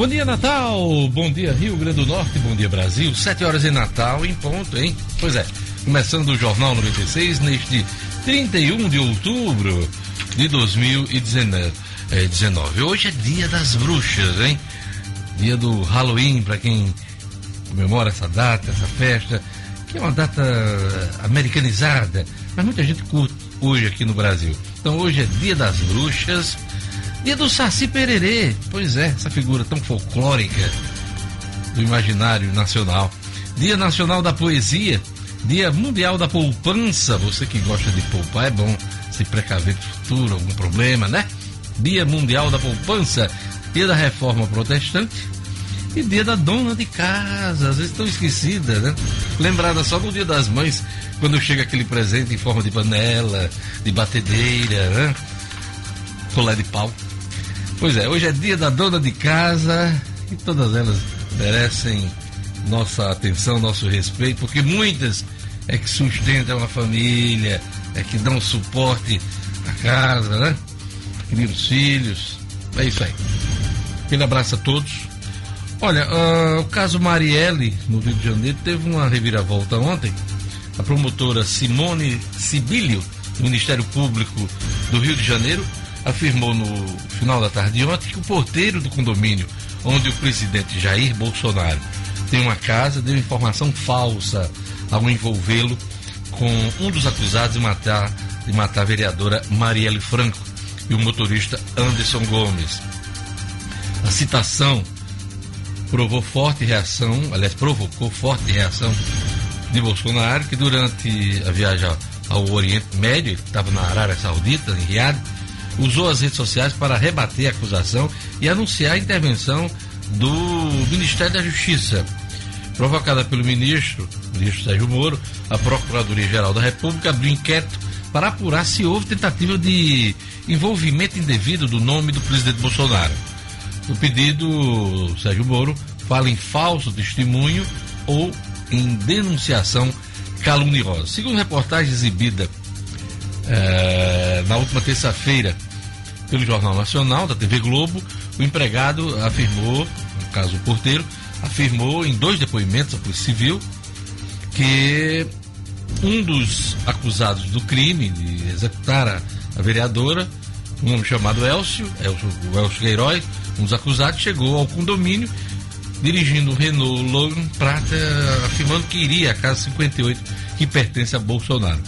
Bom dia, Natal! Bom dia, Rio Grande do Norte, bom dia, Brasil. Sete horas em Natal, em ponto, hein? Pois é, começando o Jornal 96 neste 31 de outubro de 2019. É, 19. Hoje é dia das bruxas, hein? Dia do Halloween, para quem comemora essa data, essa festa, que é uma data americanizada, mas muita gente curte hoje aqui no Brasil. Então hoje é dia das bruxas Dia do Saci Pererê, pois é, essa figura tão folclórica do imaginário nacional. Dia Nacional da Poesia, Dia Mundial da Poupança, você que gosta de poupar, é bom se precaver do futuro, algum problema, né? Dia Mundial da Poupança, Dia da Reforma Protestante e Dia da Dona de Casa, às vezes estão esquecidas, né? Lembrada só no Dia das Mães, quando chega aquele presente em forma de panela, de batedeira, né? Colé de pau. Pois é, hoje é dia da dona de casa e todas elas merecem nossa atenção, nosso respeito, porque muitas é que sustentam a família, é que dão suporte à casa, né? Criam os filhos. É isso aí. Aquele abraço a todos. Olha, uh, o caso Marielle, no Rio de Janeiro, teve uma reviravolta ontem. A promotora Simone Sibilio, do Ministério Público do Rio de Janeiro, afirmou no final da tarde de ontem que o porteiro do condomínio onde o presidente Jair Bolsonaro tem uma casa deu informação falsa ao envolvê-lo com um dos acusados de matar, de matar a vereadora Marielle Franco e o motorista Anderson Gomes. A citação provou forte reação, aliás, provocou forte reação de Bolsonaro, que durante a viagem ao Oriente Médio, estava na Arábia Saudita, em Riad, usou as redes sociais para rebater a acusação e anunciar a intervenção do Ministério da Justiça. Provocada pelo ministro, ministro Sérgio Moro, a Procuradoria-Geral da República abriu inquérito para apurar se houve tentativa de envolvimento indevido do nome do presidente Bolsonaro. O pedido, Sérgio Moro, fala em falso testemunho ou em denunciação caluniosa. Segundo reportagem exibida é, na última terça-feira pelo Jornal Nacional, da TV Globo, o empregado afirmou, no caso o porteiro, afirmou em dois depoimentos à Polícia Civil que um dos acusados do crime de executar a, a vereadora, um homem chamado Elcio, Elcio, o Elcio Queiroz, um dos acusados, chegou ao condomínio dirigindo um Renault Logan Prata, afirmando que iria à casa 58 que pertence a Bolsonaro.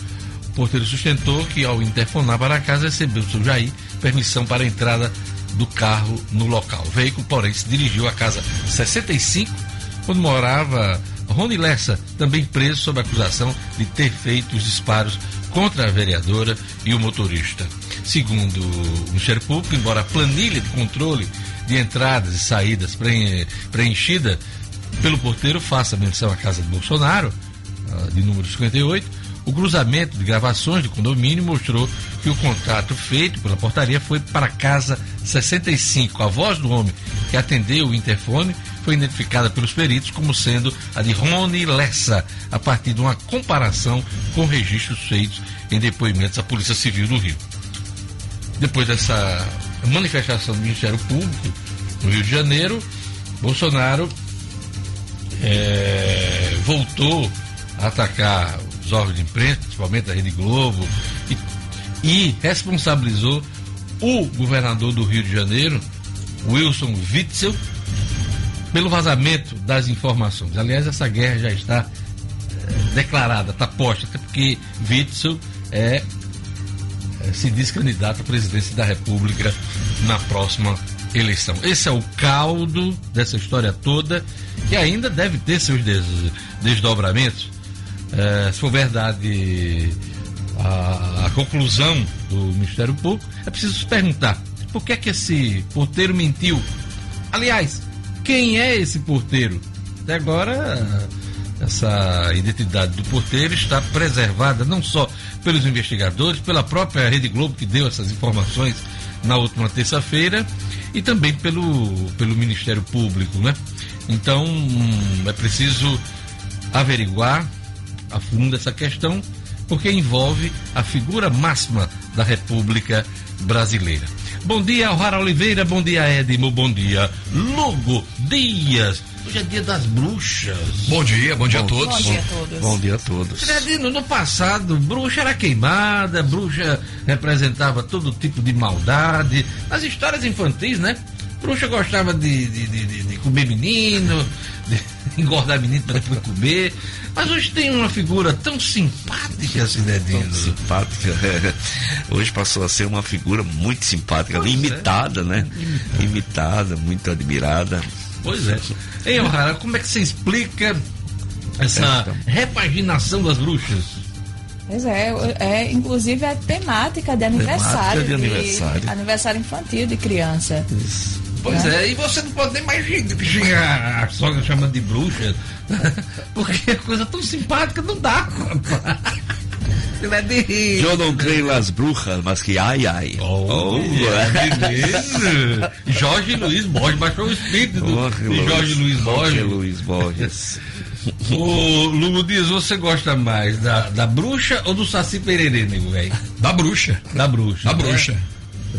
O porteiro sustentou que, ao interfonar para a casa, recebeu do seu Jair permissão para a entrada do carro no local. O veículo, porém, se dirigiu à casa 65, onde morava Rony Lessa, também preso sob acusação de ter feito os disparos contra a vereadora e o motorista. Segundo o Ministério Público, embora a planilha de controle de entradas e saídas preenchida pelo porteiro faça menção à casa de Bolsonaro, ah, de número 58, o cruzamento de gravações de condomínio mostrou que o contato feito pela portaria foi para casa 65. A voz do homem que atendeu o interfone foi identificada pelos peritos como sendo a de Rony Lessa, a partir de uma comparação com registros feitos em depoimentos à Polícia Civil do Rio. Depois dessa manifestação do Ministério Público no Rio de Janeiro, Bolsonaro é, voltou a atacar os órgãos de imprensa, principalmente a Rede Globo, e, e responsabilizou o governador do Rio de Janeiro, Wilson Witzel, pelo vazamento das informações. Aliás, essa guerra já está é, declarada, está posta, até porque Witzel é, é, se diz candidato à presidência da República na próxima eleição. Esse é o caldo dessa história toda, que ainda deve ter seus des desdobramentos é, se for verdade a, a, conclusão do Ministério Público, é preciso se perguntar por que é que esse porteiro mentiu. Aliás, quem é esse porteiro? Até agora, essa identidade do porteiro está preservada não só pelos investigadores, pela própria Rede Globo que deu essas informações na última terça-feira e também pelo, pelo Ministério Público, né? Então, hum, é preciso averiguar a fundo essa questão, porque envolve a figura máxima da República Brasileira. Bom dia, Rara Oliveira. Bom dia, Edmo. Bom dia, Lugo Dias. Hoje é dia das bruxas. Bom dia, bom dia bom, a todos. Bom dia a todos. Bom dia a todos. Fredino, no passado, bruxa era queimada, bruxa representava todo tipo de maldade. Nas histórias infantis, né? Bruxa gostava de, de, de, de comer menino, engordar menino para depois comer. Mas hoje tem uma figura tão simpática, Cidadino. Tão simpática. Hoje passou a ser uma figura muito simpática, pois imitada, é. né? Imitada. imitada, muito admirada. Pois é. Ei, O'Hara, como é que você explica essa repaginação das bruxas? Pois é, é inclusive a temática de aniversário. Temática de aniversário. De, aniversário infantil de criança. Isso. Pois é. é, e você não pode nem mais xingar a sogra chamando de bruxa, porque é coisa tão simpática não dá, Ele é. Eu não creio nas bruxas, mas que ai ai. Oh, oh é Jorge Luiz Borges, baixou o espírito do, Jorge de Jorge Luiz Borges. Jorge Luiz Borges. Ô, Lugo Dias, você gosta mais da, da bruxa ou do Saci Pererê, nego velho? Da bruxa. Da bruxa. Da né? bruxa.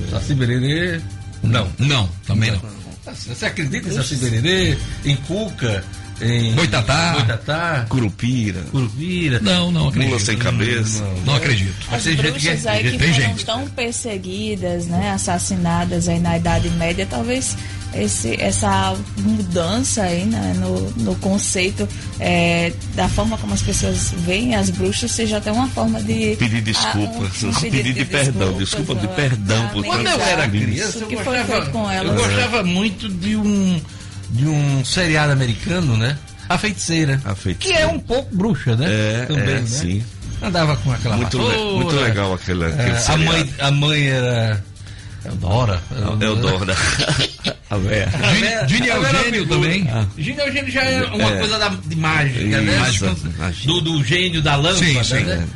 Saci Pererê, não. Não, também não. não. Você acredita em Saci Pererê, em Cuca? em Boitatá, Boitatá, Curupira. Curupira. Não, não acredito. Mula sem cabeça. Não, não, não acredito. As tem bruxas gente que, aí que tem foram gente. tão perseguidas, né, assassinadas aí na Idade Média, talvez esse, essa mudança aí né, no, no conceito é, da forma como as pessoas veem as bruxas seja até uma forma de pedir desculpas, um, pedir de, de perdão, desculpa de perdão por quando eu era criança eu gostava, eu gostava muito de um de um seriado americano, né? A Feiticeira. A Feiticeira. Que é um pouco bruxa, né? É, Também, é, né? sim. Andava com aquela muito, le muito legal aquele, aquele é, a mãe A mãe era Eudora. Eudora. a véia. Gini Eugênio também. Ah. Gini Eugênio já é uma é. coisa da, de mágica, né? Do, do gênio da lâmpada, sim, sim. né?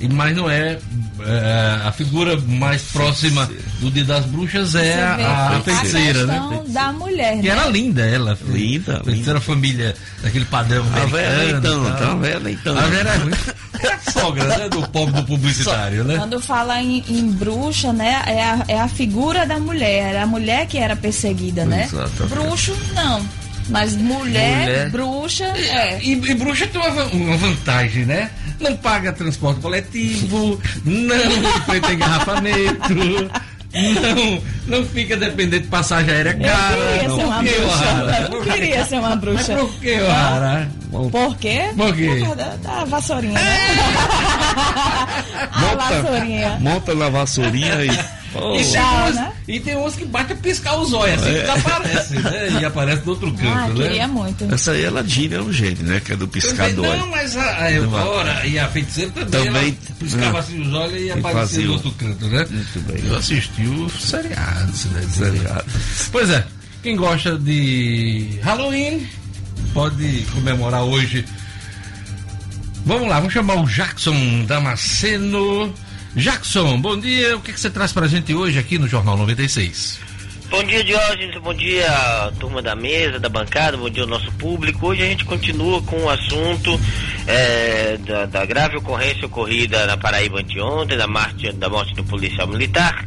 É. Mas não é é, a figura mais próxima do Dia das Bruxas é a, a feiticeira, né? da mulher, Que né? era linda ela. Linda. Feiticeira família daquele padrão a velha então, tá? A velha então. A velha é sogra, né? Do povo do publicitário, né? Quando fala em, em, bruxa, né? É a, é a figura da mulher. A mulher que era perseguida, né? Exatamente. Bruxo, não. Mas mulher, mulher. bruxa, é. E, e, bruxa tem uma, uma vantagem, né? Não paga transporte coletivo, não enfrenta engarrafamento. Não, não fica dependendo de passagem aérea cara. Eu queria não, ser uma bruxa. Eu não queria ser uma bruxa. Mas por que, Lara? Por quê? Por quê? Por da, da vassourinha, né? a monta, vassourinha. Monta na vassourinha e Oh. E, tem umas, né? e tem uns que bate a piscar os olhos, assim, é. que aparece, né? E aparece do outro canto, ah, né? queria muito. Essa aí é Ladina é um gênio, né? Que é do piscar do olho. Não, mas a, a Eudora e a feiticeira também, também piscava é. assim os olhos e aparecia do outro canto, né? Muito bem. Eu assisti o seriado, né? Pois é, quem gosta de Halloween pode comemorar hoje. Vamos lá, vamos chamar o Jackson Damasceno Jackson, bom dia. O que, que você traz para a gente hoje aqui no Jornal 96? Bom dia, Diógenes. Bom dia, turma da mesa, da bancada. Bom dia ao nosso público. Hoje a gente continua com o assunto é, da, da, grave ocorrência ocorrida na Paraíba anteontem, da morte, da morte do policial militar.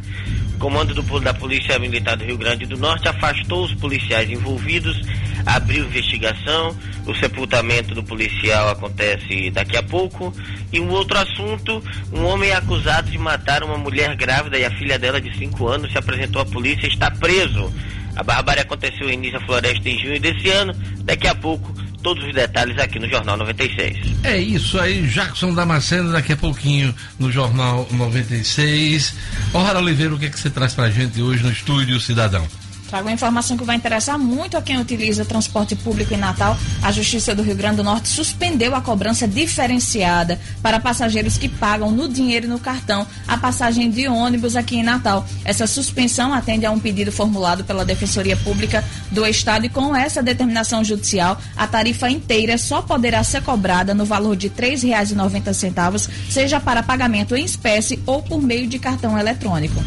Comando do, da Polícia Militar do Rio Grande do Norte afastou os policiais envolvidos, abriu investigação. O sepultamento do policial acontece daqui a pouco. E um outro assunto: um homem é acusado de matar uma mulher grávida e a filha dela de 5 anos se apresentou à polícia e está preso. A barbárie aconteceu em Nícia Floresta em junho desse ano. Daqui a pouco todos os detalhes aqui no Jornal 96. É isso aí, Jackson Damasceno, daqui a pouquinho no Jornal 96. O'Hara Oliveira, o que, é que você traz pra gente hoje no Estúdio Cidadão? Trago uma informação que vai interessar muito a quem utiliza transporte público em Natal. A Justiça do Rio Grande do Norte suspendeu a cobrança diferenciada para passageiros que pagam no dinheiro e no cartão a passagem de ônibus aqui em Natal. Essa suspensão atende a um pedido formulado pela Defensoria Pública do Estado e com essa determinação judicial, a tarifa inteira só poderá ser cobrada no valor de R$ 3,90, seja para pagamento em espécie ou por meio de cartão eletrônico.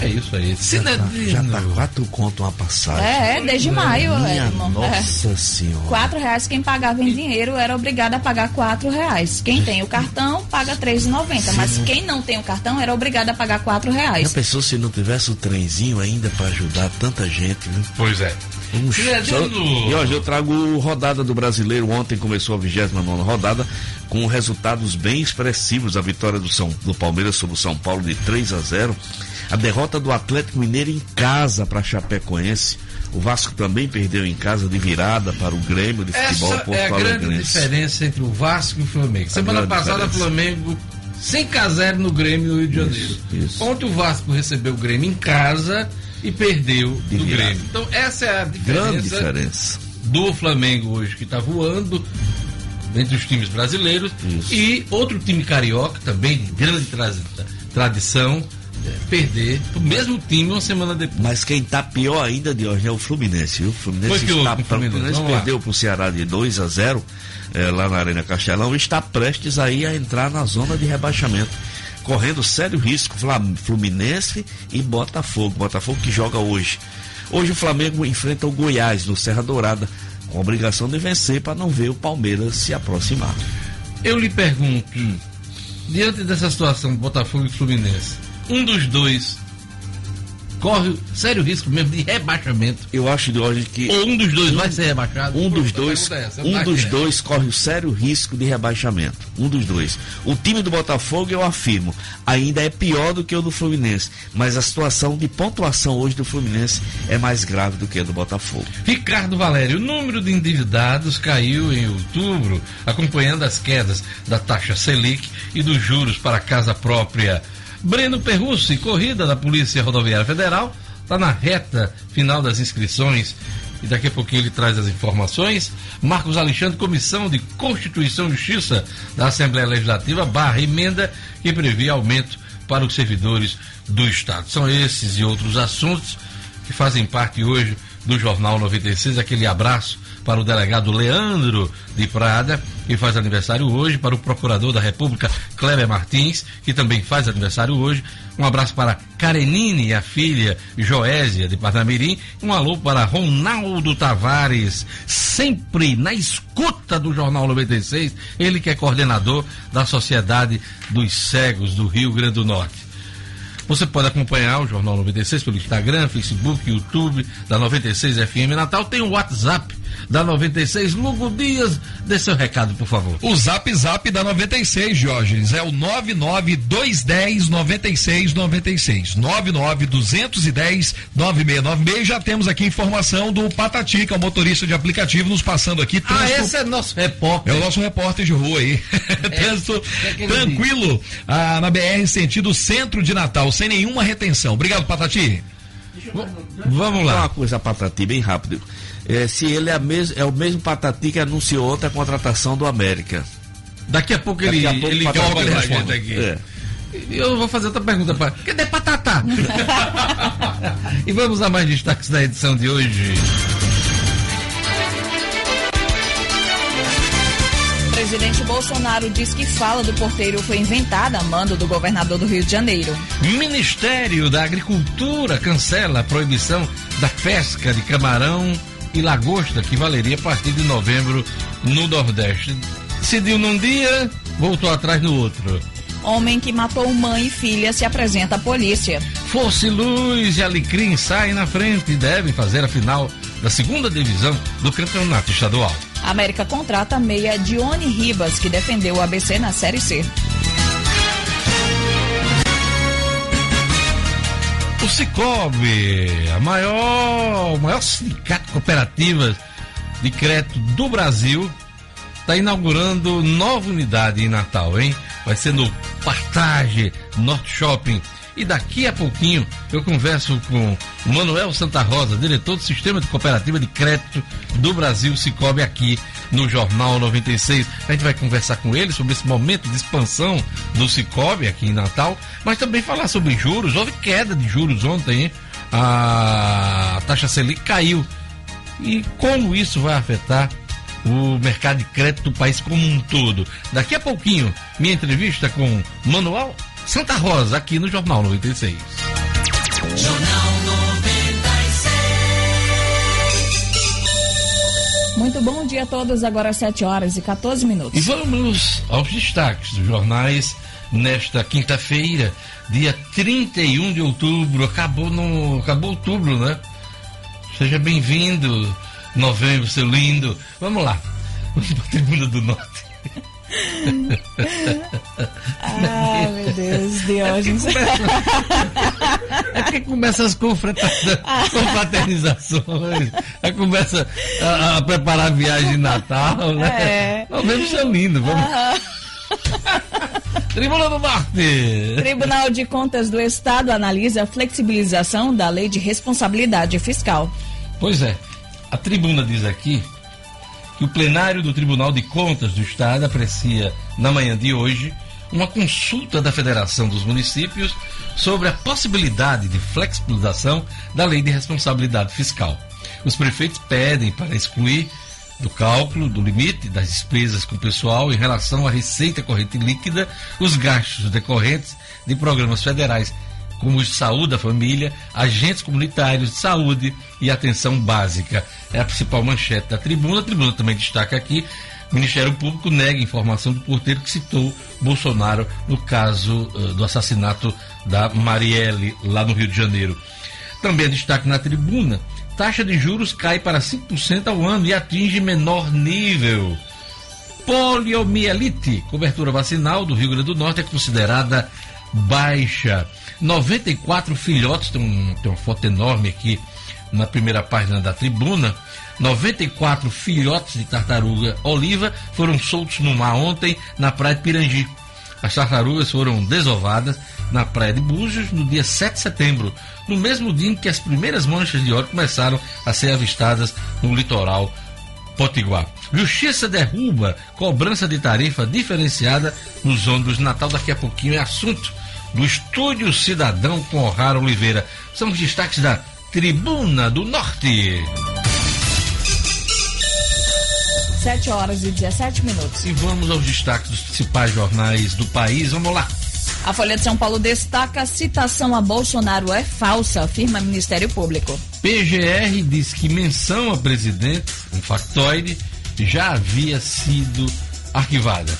É isso aí. Já tá, já tá quatro conto uma passagem. É, desde maio, Minha Edmo. É. nossa senhora. Quatro reais quem pagava em dinheiro era obrigado a pagar quatro reais. Quem tem o cartão paga R$3,90. Mas quem não tem o cartão era obrigado a pagar quatro Já reais. pensou se não tivesse o trenzinho ainda pra ajudar tanta gente, viu? Pois é. Um Cidadino- show. E hoje eu trago rodada do brasileiro. Ontem começou a 29 rodada com resultados bem expressivos. A vitória do, São, do Palmeiras sobre o São Paulo de 3 a 0. A derrota do Atlético Mineiro em casa para Chapecoense. O Vasco também perdeu em casa de virada para o Grêmio de futebol Essa Porto é a grande diferença entre o Vasco e o Flamengo. Semana passada, o diferença. Flamengo 5 a 0 no Grêmio no Rio de Janeiro. Isso, isso. Ontem o Vasco recebeu o Grêmio em casa e perdeu De do. Grêmio. Então essa é a Grande diferença diferença. do Flamengo hoje que está voando entre os times brasileiros Isso. e outro time carioca também de grande tra- tradição perder o mesmo time uma semana depois. Mas quem tá pior ainda de hoje é o Fluminense, viu? O Fluminense está com o Fluminense? o Fluminense perdeu pro Ceará de 2 a 0 eh, lá na Arena Castelão e está prestes aí a entrar na zona de rebaixamento. Correndo sério risco, Fluminense e Botafogo. Botafogo que joga hoje. Hoje o Flamengo enfrenta o Goiás no Serra Dourada, com a obrigação de vencer para não ver o Palmeiras se aproximar. Eu lhe pergunto, diante dessa situação Botafogo e Fluminense, um dos dois corre sério risco mesmo de rebaixamento. Eu acho de hoje que Ou um dos dois vai ser rebaixado? Um dos dois, pergunta é essa, um tá dos dois corre o sério risco de rebaixamento. Um dos dois. O time do Botafogo, eu afirmo, ainda é pior do que o do Fluminense. Mas a situação de pontuação hoje do Fluminense é mais grave do que a do Botafogo. Ricardo Valério, o número de endividados caiu em outubro, acompanhando as quedas da taxa Selic e dos juros para a casa própria. Breno Perrucci, corrida da Polícia Rodoviária Federal, está na reta final das inscrições e daqui a pouquinho ele traz as informações. Marcos Alexandre, Comissão de Constituição e Justiça da Assembleia Legislativa, barra emenda que prevê aumento para os servidores do Estado. São esses e outros assuntos que fazem parte hoje do Jornal 96. Aquele abraço para o delegado Leandro de Prada, que faz aniversário hoje, para o procurador da República Kleber Martins, que também faz aniversário hoje. Um abraço para Karenine a filha Joésia de Parnamirim. Um alô para Ronaldo Tavares, sempre na escuta do Jornal 96, ele que é coordenador da Sociedade dos Cegos do Rio Grande do Norte. Você pode acompanhar o Jornal 96 pelo Instagram, Facebook, YouTube da 96 FM Natal. Tem o WhatsApp da 96. Lugo Dias, dê seu recado, por favor. O Zap Zap da 96, Jorge, é o 99210 9696. 99210 9696. Já temos aqui informação do Patati, que é o motorista de aplicativo, nos passando aqui. Ah, trânsito- esse é nosso repórter. É o nosso repórter de rua aí. Trânsito é que ele tranquilo ah, na BR, sentido centro de Natal, sem nenhuma retenção. Obrigado, Patati. Vamos Só lá. uma coisa, Patati, bem rápido. É, se ele é, mes é o mesmo Patati que anunciou ontem a contratação do América. Daqui a pouco ele, Daqui a pouco ele joga responde. gente aqui. É. Eu vou fazer outra pergunta para. Cadê Patatá? e vamos a mais destaques da edição de hoje. Presidente Bolsonaro diz que fala do porteiro foi inventada a mando do governador do Rio de Janeiro. Ministério da Agricultura cancela a proibição da pesca de camarão e lagosta, que valeria a partir de novembro no Nordeste. Decidiu num dia, voltou atrás no outro. Homem que matou mãe e filha se apresenta à polícia. Força e Luz e Alecrim saem na frente e devem fazer a final da segunda divisão do campeonato estadual. A América contrata a meia Dione Ribas, que defendeu o ABC na Série C. O Cicobi, a maior, maior sindicato de cooperativas de crédito do Brasil, está inaugurando nova unidade em Natal, hein? Vai ser no Partage Norte Shopping. E daqui a pouquinho eu converso com Manuel Santa Rosa, diretor do Sistema de Cooperativa de Crédito do Brasil, Cicobi, aqui no Jornal 96. A gente vai conversar com ele sobre esse momento de expansão do Cicobi aqui em Natal, mas também falar sobre juros. Houve queda de juros ontem, hein? A taxa Selic caiu. E como isso vai afetar o mercado de crédito do país como um todo. Daqui a pouquinho, minha entrevista com Manuel Santa Rosa, aqui no Jornal 96. Jornal 96. Muito bom dia a todos, agora às 7 horas e 14 minutos. E vamos aos destaques dos jornais nesta quinta-feira, dia 31 de outubro. Acabou no. Acabou outubro, né? Seja bem-vindo, novembro, seu lindo. Vamos lá. Vamos para a Tribuna do Norte. Ai, meu Deus, Diógenes. É porque começa as confraternizações, aí começa a, a, preparar a viagem de Natal, né? É. Novembro, seu lindo, vamos. Tribuna do Norte. Tribunal de Contas do Estado analisa a flexibilização da lei de responsabilidade fiscal. Pois é, a tribuna diz aqui que o plenário do Tribunal de Contas do Estado aprecia, na manhã de hoje, uma consulta da Federação dos Municípios sobre a possibilidade de flexibilização da lei de responsabilidade fiscal. Os prefeitos pedem para excluir do cálculo do limite das despesas com pessoal em relação à receita corrente líquida os gastos decorrentes de programas federais como de saúde da família, agentes comunitários de saúde e atenção básica. É a principal manchete da tribuna. A tribuna também destaca aqui: o Ministério Público nega informação do porteiro que citou Bolsonaro no caso uh, do assassinato da Marielle, lá no Rio de Janeiro. Também destaque na tribuna: taxa de juros cai para 5% ao ano e atinge menor nível. Poliomielite, cobertura vacinal do Rio Grande do Norte é considerada baixa. 94 filhotes, tem, um, tem uma foto enorme aqui na primeira página da tribuna. 94 filhotes de tartaruga oliva foram soltos no mar ontem na praia de Pirangi. As tartarugas foram desovadas na praia de Búzios no dia 7 de setembro, no mesmo dia em que as primeiras manchas de óleo começaram a ser avistadas no litoral potiguar. Justiça derruba cobrança de tarifa diferenciada nos ônibus Natal. Daqui a pouquinho é assunto do Estúdio Cidadão com O'Hara Oliveira. São os destaques da Tribuna do Norte. 7 horas e 17 minutos. E vamos aos destaques dos principais jornais do país. Vamos lá. A Folha de São Paulo destaca a citação a Bolsonaro é falsa, afirma Ministério Público. PGR diz que menção a presidente, um factoide, já havia sido arquivada.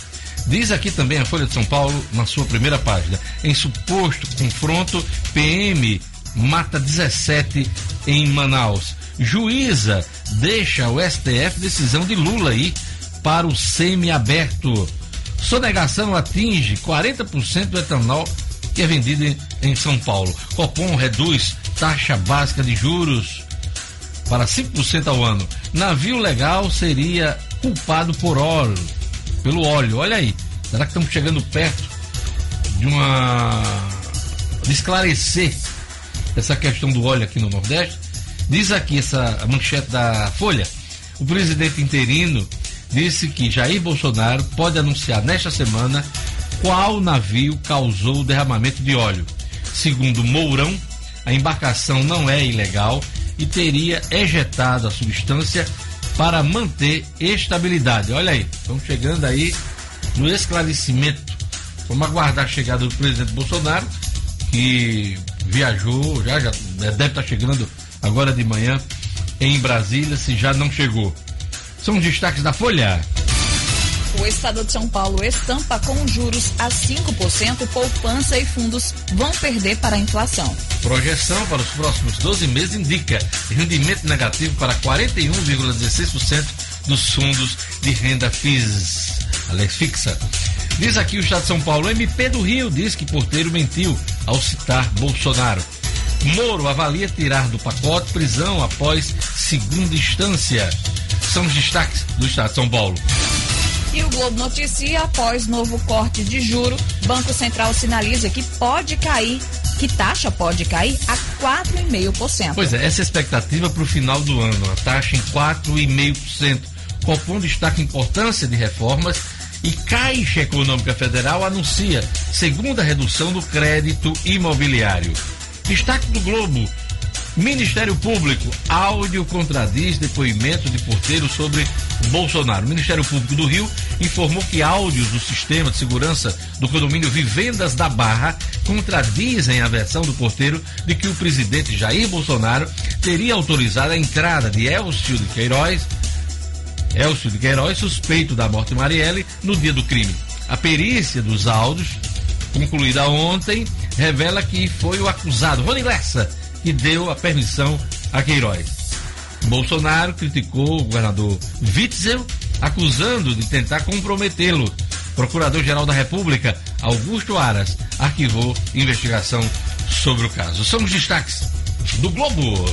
Diz aqui também a Folha de São Paulo, na sua primeira página, em suposto confronto, PM mata 17 em Manaus. Juíza deixa o STF decisão de Lula aí para o semi-aberto. Sonegação atinge 40% do etanol que é vendido em, em São Paulo. Copom reduz taxa básica de juros para 5% ao ano. Navio legal seria culpado por óleo pelo óleo. Olha aí, será que estamos chegando perto de uma. de esclarecer essa questão do óleo aqui no Nordeste? Diz aqui essa manchete da Folha: o presidente interino disse que Jair Bolsonaro pode anunciar nesta semana qual navio causou o derramamento de óleo. Segundo Mourão, a embarcação não é ilegal e teria ejetado a substância para manter estabilidade. Olha aí, estamos chegando aí no esclarecimento. Vamos aguardar a chegada do presidente Bolsonaro, que viajou, já, já deve estar chegando agora de manhã em Brasília, se já não chegou. São os destaques da Folha. O Estado de São Paulo estampa com juros a 5%, poupança e fundos vão perder para a inflação. Projeção para os próximos 12 meses indica rendimento negativo para 41,16% dos fundos de renda FIS, fixa. Diz aqui o Estado de São Paulo, MP do Rio diz que Porteiro mentiu ao citar Bolsonaro. Moro avalia tirar do pacote prisão após segunda instância. São os destaques do Estado de São Paulo. E o Globo noticia após novo corte de juro, Banco Central sinaliza que pode cair, que taxa pode cair a 4,5%. Pois é, essa é a expectativa para o final do ano, a taxa em 4,5%. Copom destaca a importância de reformas e Caixa Econômica Federal anuncia segunda redução do crédito imobiliário. Destaque do Globo. Ministério Público, áudio contradiz depoimento de porteiro sobre Bolsonaro. O Ministério Público do Rio informou que áudios do sistema de segurança do condomínio Vivendas da Barra contradizem a versão do porteiro de que o presidente Jair Bolsonaro teria autorizado a entrada de Elcio de Queiroz, Elcio de Queiroz, suspeito da morte de Marielle, no dia do crime. A perícia dos áudios, concluída ontem, revela que foi o acusado, Rony Lessa, que deu a permissão a Queiroz. Bolsonaro criticou o governador Witzel, acusando de tentar comprometê-lo. Procurador-Geral da República, Augusto Aras, arquivou investigação sobre o caso. São os destaques do Globo.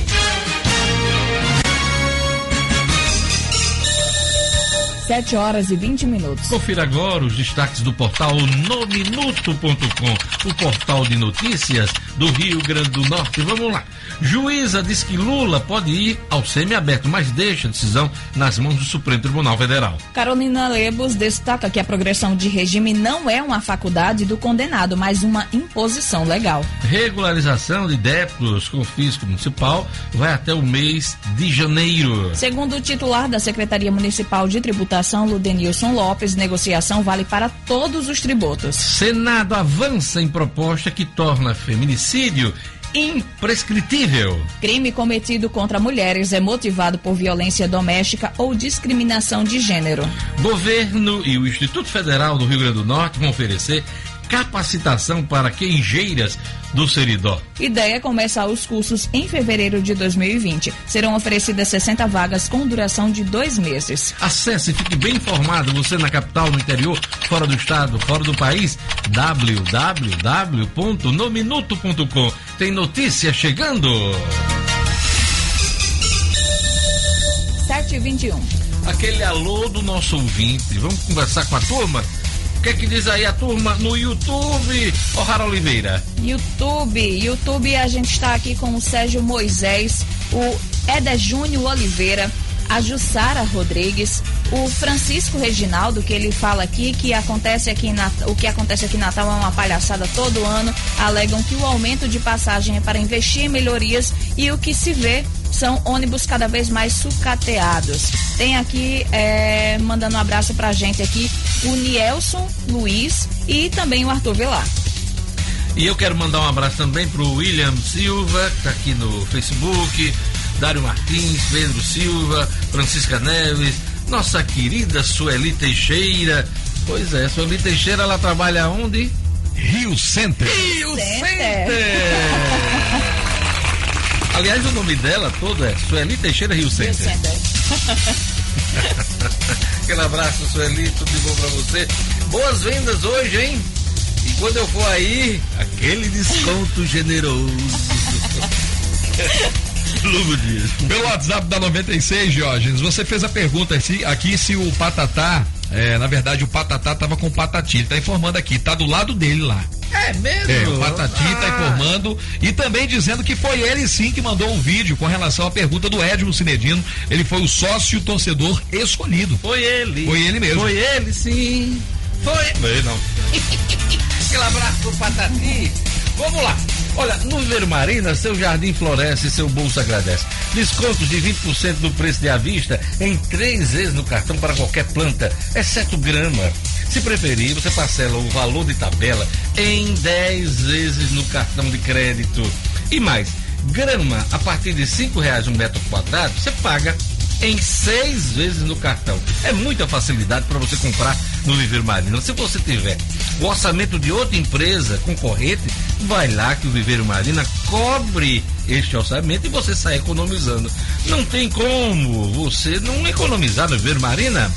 7 horas e 20 minutos. Confira agora os destaques do portal nominuto.com, o portal de notícias do Rio Grande do Norte. Vamos lá. Juíza diz que Lula pode ir ao semiaberto, mas deixa a decisão nas mãos do Supremo Tribunal Federal. Carolina Lebos destaca que a progressão de regime não é uma faculdade do condenado, mas uma imposição legal. Regularização de débitos com o fisco municipal vai até o mês de janeiro. Segundo o titular da Secretaria Municipal de Tributação, Ludenilson Lopes, negociação vale para todos os tributos. Senado avança em proposta que torna feminicídio imprescritível. Crime cometido contra mulheres é motivado por violência doméstica ou discriminação de gênero. Governo e o Instituto Federal do Rio Grande do Norte vão oferecer capacitação para queijeiras do Seridó. Ideia é começar os cursos em fevereiro de 2020. Serão oferecidas 60 vagas com duração de dois meses. Acesse e fique bem informado, você na capital, no interior, fora do estado, fora do país, www.nominuto.com. Tem notícia chegando. 7h21. Aquele alô do nosso ouvinte. Vamos conversar com a turma? O que é que diz aí a turma no YouTube? Ô, Rara Oliveira. YouTube, YouTube, a gente está aqui com o Sérgio Moisés, o Eder Júnior Oliveira, a Jussara Rodrigues, o Francisco Reginaldo, que ele fala aqui que acontece aqui Natal, o que acontece aqui em Natal é uma palhaçada todo ano, alegam que o aumento de passagem é para investir em melhorias e o que se vê são ônibus cada vez mais sucateados. Tem aqui, é, mandando um abraço pra gente aqui, o Nielson Luiz e também o Arthur Velar. E eu quero mandar um abraço também pro William Silva, que tá aqui no Facebook, Dário Martins, Pedro Silva, Francisca Neves, nossa querida Sueli Teixeira. Pois é, Sueli Teixeira, ela trabalha onde? Rio Center. Rio Center! Aliás, o nome dela todo é Sueli Teixeira Rio Center. Center. Aquele abraço, Sueli, tudo de bom pra você. Boas vendas hoje, hein? E quando eu for aí, aquele desconto generoso. Dias. Pelo WhatsApp da 96, Diógenes, você fez a pergunta aqui se o Patatá, é, na verdade o Patatá tava com o Patati, ele tá informando aqui, tá do lado dele lá. É mesmo? É, o Patati tá Ah, informando e também dizendo que foi ele sim que mandou um vídeo com relação à pergunta do Edmo Cinedino. Ele foi o sócio torcedor escolhido. Foi ele. Foi ele mesmo. Foi ele, sim. Foi. Foi, não. Aquele abraço pro Patati. Vamos lá. Olha, no Viveiro Marina, seu jardim floresce e seu bolso agradece. Descontos de 20% do preço de à vista em três vezes no cartão para qualquer planta, exceto grama. Se preferir, você parcela o valor de tabela em 10 vezes no cartão de crédito. E mais, grama a partir de cinco reais um metro quadrado, você paga em seis vezes no cartão. É muita facilidade para você comprar no Viver Marina. Se você tiver o orçamento de outra empresa concorrente, vai lá que o Viveiro Marina cobre este orçamento e você sai economizando. Não tem como você não economizar no Viveiro Marina.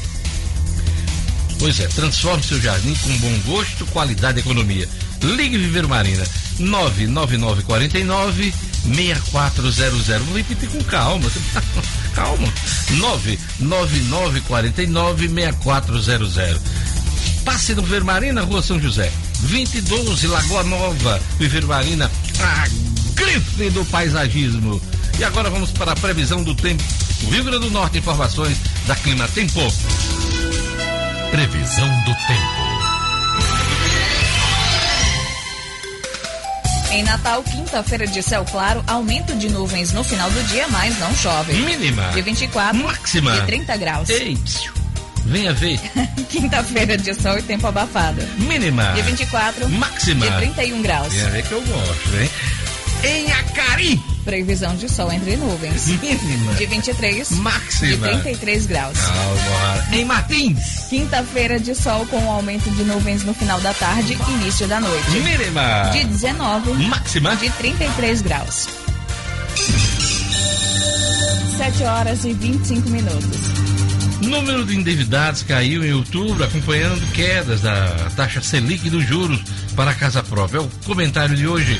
Pois é, transforme seu jardim com bom gosto, qualidade e economia. Ligue Viveiro Marina 99949 6400. Vou repetir com calma. Calma. 99949 6400. Passe no Viveiro Marina, Rua São José. 2012, Lagoa Nova. Viveiro Marina, a grife do paisagismo. E agora vamos para a previsão do tempo. O Rio Grande do Norte, informações da Clima Tempo. Previsão do tempo. Em Natal, quinta-feira de céu claro, aumento de nuvens no final do dia, mas não chove. Mínima. De 24 Máxima. e 30 graus. Ei, venha ver. Quinta-feira de sol e tempo abafado. Mínima. De 24 Máxima. e 31 graus. Venha ver que eu gosto, hein? Em Acari. Previsão de sol entre nuvens. Mínima. De 23 Máxima. e 33 graus. Calma. Em Martins. Quinta-feira de sol com um aumento de nuvens no final da tarde e início da noite. Mínima. De 19 Máxima. de 33 graus. 7 horas e 25 minutos. Número de endividados caiu em outubro, acompanhando quedas da taxa Selic dos juros para a casa própria. É o comentário de hoje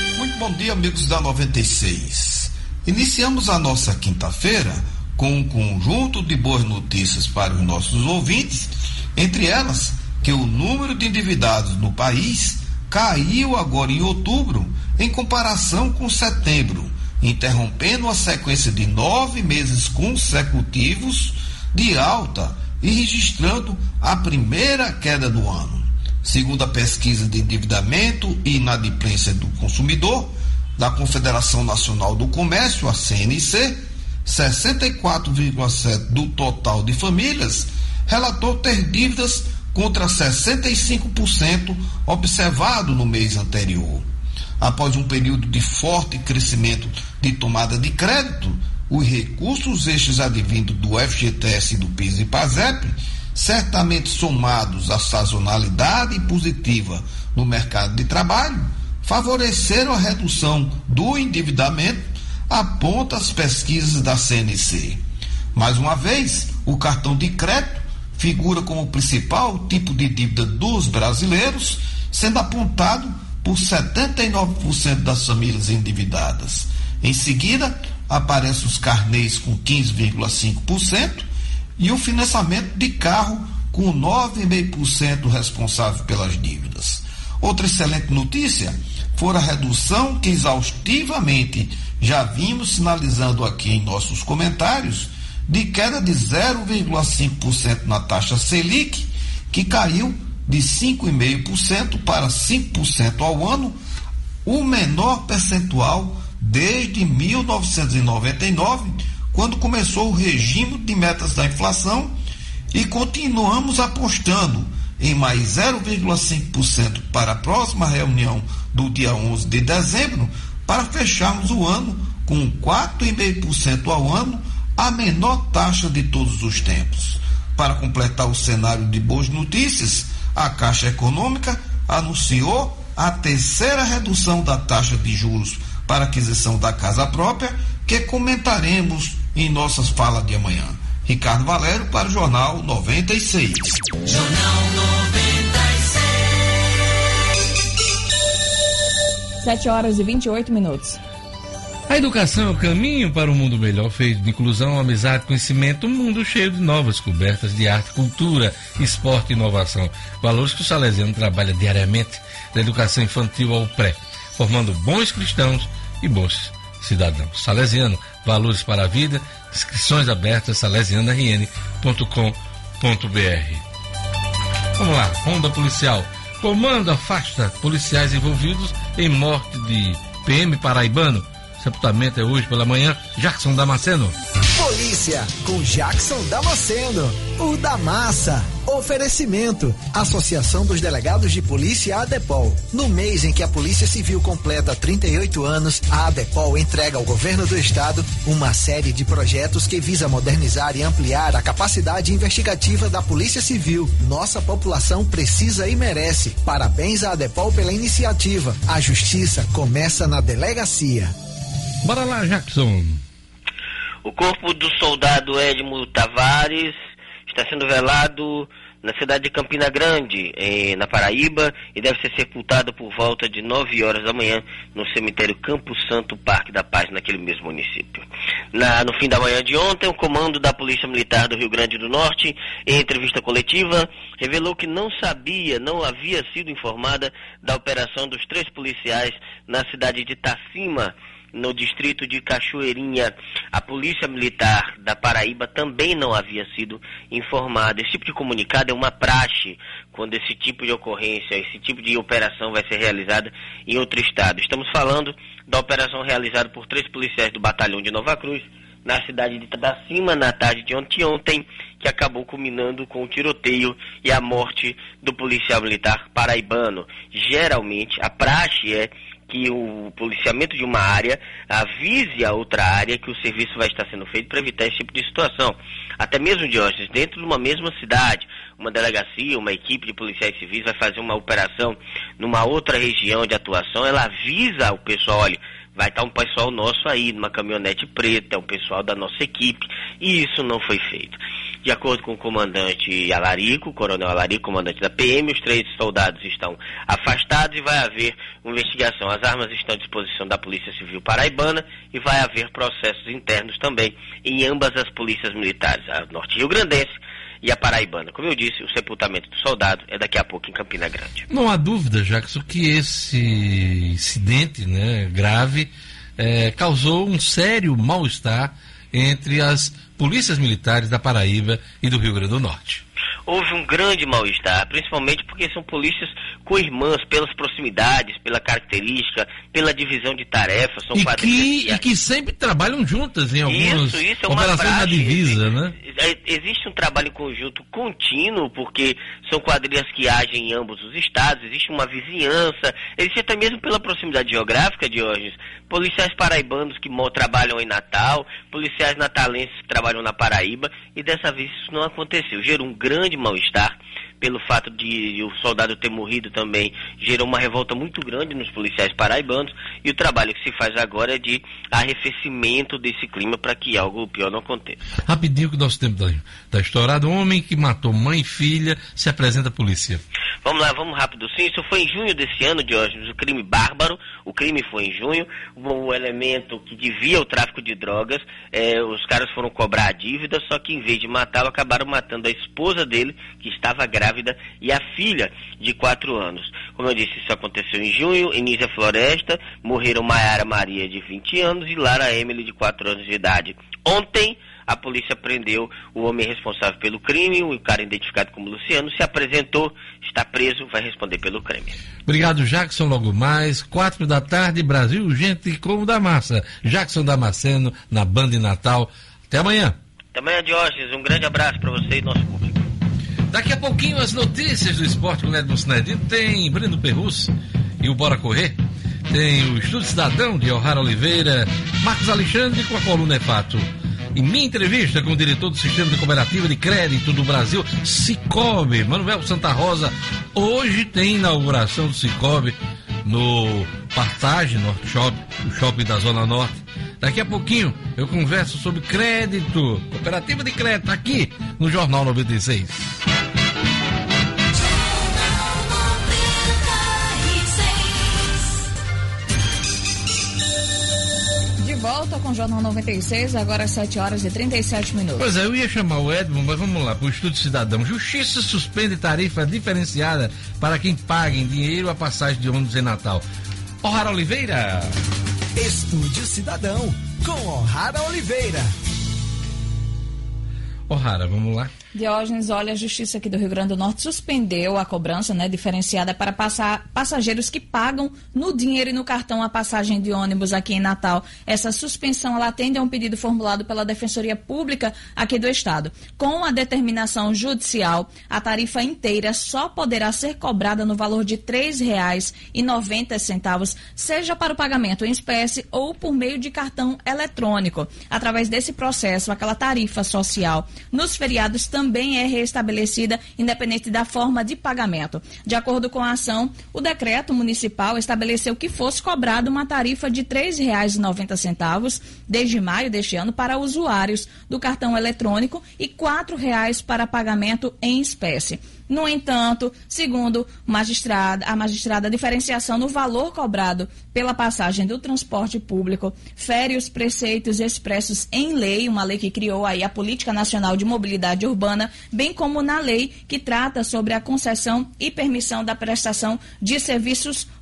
Muito bom dia, amigos da 96. Iniciamos a nossa quinta-feira com um conjunto de boas notícias para os nossos ouvintes, entre elas que o número de endividados no país caiu agora em outubro em comparação com setembro, interrompendo a sequência de nove meses consecutivos de alta e registrando a primeira queda do ano. Segundo a pesquisa de endividamento e inadimplência do consumidor, da Confederação Nacional do Comércio, a CNC, 64,7% do total de famílias relatou ter dívidas contra 65% observado no mês anterior. Após um período de forte crescimento de tomada de crédito, os recursos extras advindos do FGTS e do PIS e PASEP, certamente somados à sazonalidade positiva no mercado de trabalho, favoreceram a redução do endividamento, aponta as pesquisas da CNC. Mais uma vez, o cartão de crédito figura como principal tipo de dívida dos brasileiros, sendo apontado por 79% das famílias endividadas. Em seguida, aparecem os carnês com 15,5% e o financiamento de carro com 9,5% responsável pelas dívidas. Outra excelente notícia for a redução que exaustivamente já vimos sinalizando aqui em nossos comentários, de queda de 0,5% na taxa Selic, que caiu de 5,5% para 5% ao ano, o menor percentual desde 1999, quando começou o regime de metas da inflação, e continuamos apostando em mais 0,5% para a próxima reunião do dia 11 de dezembro, para fecharmos o ano com 4,5% ao ano, a menor taxa de todos os tempos. Para completar o cenário de boas notícias, a Caixa Econômica anunciou a terceira redução da taxa de juros para aquisição da casa própria, que comentaremos em nossas falas de amanhã. Ricardo Valério para o Jornal 96. Jornal 96. 7 horas e 28 minutos. A educação é o caminho para um mundo melhor, feito de inclusão, amizade, conhecimento, um mundo cheio de novas cobertas de arte, cultura, esporte e inovação. Valores que o Salesiano trabalha diariamente, da educação infantil ao pré, formando bons cristãos e bons cidadãos. Salesiano, valores para a vida, inscrições abertas, salesianarn.com.br. Vamos lá, Ronda Policial. Comando afasta policiais envolvidos em morte de PM paraibano. Sepultamento é hoje pela manhã. Jackson Damasceno. Com Jackson Damasceno. O da Massa. Oferecimento. Associação dos Delegados de Polícia ADEPOL. No mês em que a Polícia Civil completa 38 anos, a ADEPOL entrega ao governo do estado uma série de projetos que visa modernizar e ampliar a capacidade investigativa da Polícia Civil. Nossa população precisa e merece. Parabéns à ADEPOL pela iniciativa. A justiça começa na delegacia. Bora lá, Jackson. O corpo do soldado Edmo Tavares está sendo velado na cidade de Campina Grande, na Paraíba, e deve ser sepultado por volta de 9 horas da manhã no cemitério Campo Santo Parque da Paz, naquele mesmo município. Na, no fim da manhã de ontem, o comando da Polícia Militar do Rio Grande do Norte, em entrevista coletiva, revelou que não sabia, não havia sido informada da operação dos três policiais na cidade de Tacima, no distrito de Cachoeirinha. A Polícia Militar da Paraíba também não havia sido informada. Esse tipo de comunicado é uma praxe quando esse tipo de ocorrência, esse tipo de operação vai ser realizada em outro estado. Estamos falando da operação realizada por três policiais do Batalhão de Nova Cruz na cidade de Tadacima na tarde de ontem, ontem, que acabou culminando com o tiroteio e a morte do policial militar paraibano. Geralmente, a praxe é que o policiamento de uma área avise a outra área que o serviço vai estar sendo feito para evitar esse tipo de situação. Até mesmo, Diógenes, dentro de uma mesma cidade, uma delegacia, uma equipe de policiais civis vai fazer uma operação numa outra região de atuação, ela avisa o pessoal, olha, vai estar um pessoal nosso aí, numa caminhonete preta, é um pessoal da nossa equipe, e isso não foi feito. De acordo com o comandante Alarico, o coronel Alarico, comandante da PM, os três soldados estão afastados e vai haver uma investigação. As armas estão à disposição da Polícia Civil Paraibana e vai haver processos internos também em ambas as polícias militares, a Norte Rio Grandense e a Paraibana. Como eu disse, o sepultamento do soldado é daqui a pouco em Campina Grande. Não há dúvida, Jackson, que esse incidente né, grave é, causou um sério mal-estar entre as polícias militares da Paraíba e do Rio Grande do Norte houve um grande mal-estar, principalmente porque são polícias com irmãs, pelas proximidades, pela característica, pela divisão de tarefas. São e, que, e que sempre trabalham juntas em algumas isso, isso é operações na divisa, né? É, existe um trabalho em conjunto contínuo, porque são quadrilhas que agem em ambos os estados, existe uma vizinhança, existe até mesmo pela proximidade geográfica, de hoje policiais paraibanos que trabalham em Natal, policiais natalenses que trabalham na Paraíba, e dessa vez isso não aconteceu. Gerou um grande mal-estar pelo fato de o soldado ter morrido também, gerou uma revolta muito grande nos policiais paraibanos e o trabalho que se faz agora é de arrefecimento desse clima para que algo pior não aconteça. Rapidinho que nosso tempo está tá estourado. Um homem que matou mãe e filha se apresenta à polícia. Vamos lá, vamos rápido sim. Isso foi em junho desse ano, Diógenes, o crime bárbaro. O crime foi em junho. O elemento que devia o tráfico de drogas, é, os caras foram cobrar a dívida, só que em vez de matá-lo, acabaram matando a esposa dele, que estava grávida, e a filha de quatro anos. Como eu disse, isso aconteceu em junho, em Nízia Floresta, morreram Maiara Maria, de 20 anos, e Lara Emily, de 4 anos de idade. Ontem, a polícia prendeu o homem responsável pelo crime, o cara identificado como Luciano, se apresentou, está preso, vai responder pelo crime. Obrigado, Jackson. Logo mais, quatro da tarde, Brasil, gente como da massa. Jackson Damasceno, na Banda Natal. Até amanhã. Até amanhã, Diógenes. Um grande abraço para você e nosso público. Daqui a pouquinho, as notícias do esporte com o Edmo Sinedino. Tem Breno Perrus e o Bora Correr. Tem o Estudo Cidadão de O'Hara Oliveira, Marcos Alexandre com a coluna É Fato. Em minha entrevista com o diretor do Sistema de Cooperativa de Crédito do Brasil, Cicobi, Manuel Santa Rosa, hoje tem inauguração do Cicobi no Partage Norte Shop, o shopping da Zona Norte. Daqui a pouquinho eu converso sobre crédito, cooperativa de crédito, aqui no Jornal 96. Volta com o Jornal 96, agora às 7 horas e 37 minutos. Pois é, eu ia chamar o Edmond, mas vamos lá, para o Estudo Cidadão. Justiça suspende tarifa diferenciada para quem paga em dinheiro a passagem de ônibus em Natal. O'Hara Oliveira. Estúdio Cidadão, com O'Hara Oliveira. O'Hara, vamos lá. Diógenes, olha, a Justiça aqui do Rio Grande do Norte suspendeu a cobrança né, diferenciada para passar, passageiros que pagam no dinheiro e no cartão a passagem de ônibus aqui em Natal. Essa suspensão ela atende a um pedido formulado pela Defensoria Pública aqui do Estado. Com a determinação judicial, a tarifa inteira só poderá ser cobrada no valor de R$ 3,90, seja para o pagamento em espécie ou por meio de cartão eletrônico. Através desse processo, aquela tarifa social nos feriados também também é restabelecida, independente da forma de pagamento. De acordo com a ação, o decreto municipal estabeleceu que fosse cobrada uma tarifa de R$ 3,90 desde maio deste ano para usuários do cartão eletrônico e R$ 4,00 para pagamento em espécie. No entanto, segundo magistrada, a magistrada, a diferenciação no valor cobrado pela passagem do transporte público fere os preceitos expressos em lei, uma lei que criou aí a Política Nacional de Mobilidade Urbana, bem como na lei que trata sobre a concessão e permissão da prestação de serviços públicos.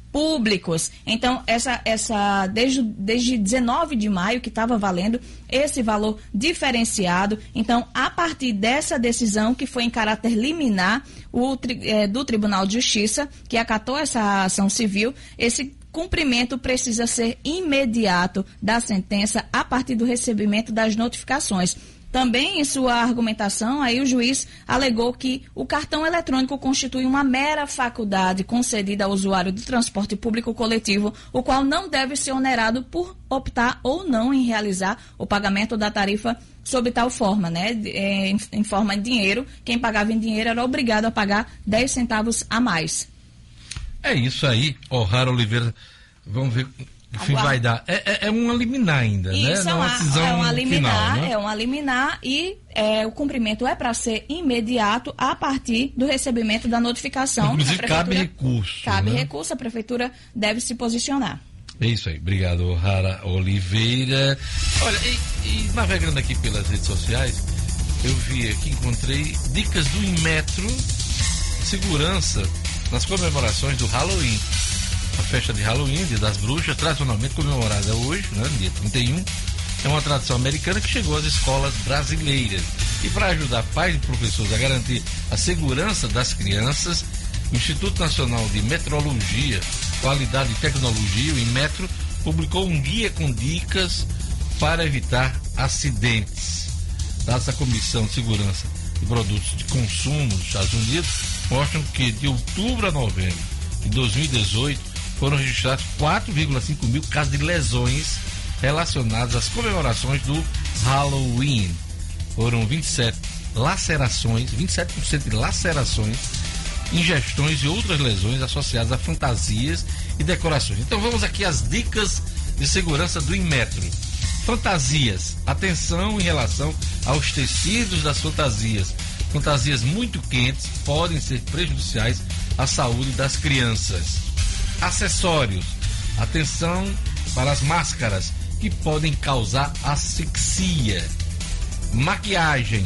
Então, essa, essa desde, desde 19 de maio que estava valendo esse valor diferenciado. Então, a partir dessa decisão que foi em caráter liminar o, é, do Tribunal de Justiça, que acatou essa ação civil, esse cumprimento precisa ser imediato da sentença a partir do recebimento das notificações. Também em sua argumentação, aí o juiz alegou que o cartão eletrônico constitui uma mera faculdade concedida ao usuário do transporte público coletivo, o qual não deve ser onerado por optar ou não em realizar o pagamento da tarifa sob tal forma, né? Em, em forma de dinheiro. Quem pagava em dinheiro era obrigado a pagar 10 centavos a mais. É isso aí, O'Hara Oliveira. Vamos ver o fim vai dar. É, é, é uma liminar ainda, Isso, né? Isso, é uma, decisão é uma liminar, final, né? é uma liminar e é, o cumprimento é para ser imediato a partir do recebimento da notificação. Inclusive cabe recurso. Cabe né? recurso, a prefeitura deve se posicionar. É isso aí, obrigado, Rara Oliveira. Olha, e, e navegando aqui pelas redes sociais, eu vi aqui, encontrei dicas do Inmetro segurança nas comemorações do Halloween a festa de Halloween, Dia das Bruxas, tradicionalmente comemorada hoje, né, dia 31, é uma tradição americana que chegou às escolas brasileiras. E para ajudar pais e professores a garantir a segurança das crianças, o Instituto Nacional de Metrologia, Qualidade e Tecnologia, o Inmetro, publicou um guia com dicas para evitar acidentes. Dados da Comissão de Segurança de Produtos de Consumo dos Estados Unidos mostram que de outubro a novembro de 2018 foram registrados 4,5 mil casos de lesões relacionadas às comemorações do Halloween. Foram 27 lacerações, 27% de lacerações, ingestões e outras lesões associadas a fantasias e decorações. Então vamos aqui às dicas de segurança do Inmetro. Fantasias. Atenção em relação aos tecidos das fantasias. Fantasias muito quentes podem ser prejudiciais à saúde das crianças. Acessórios. Atenção para as máscaras que podem causar asfixia. Maquiagem.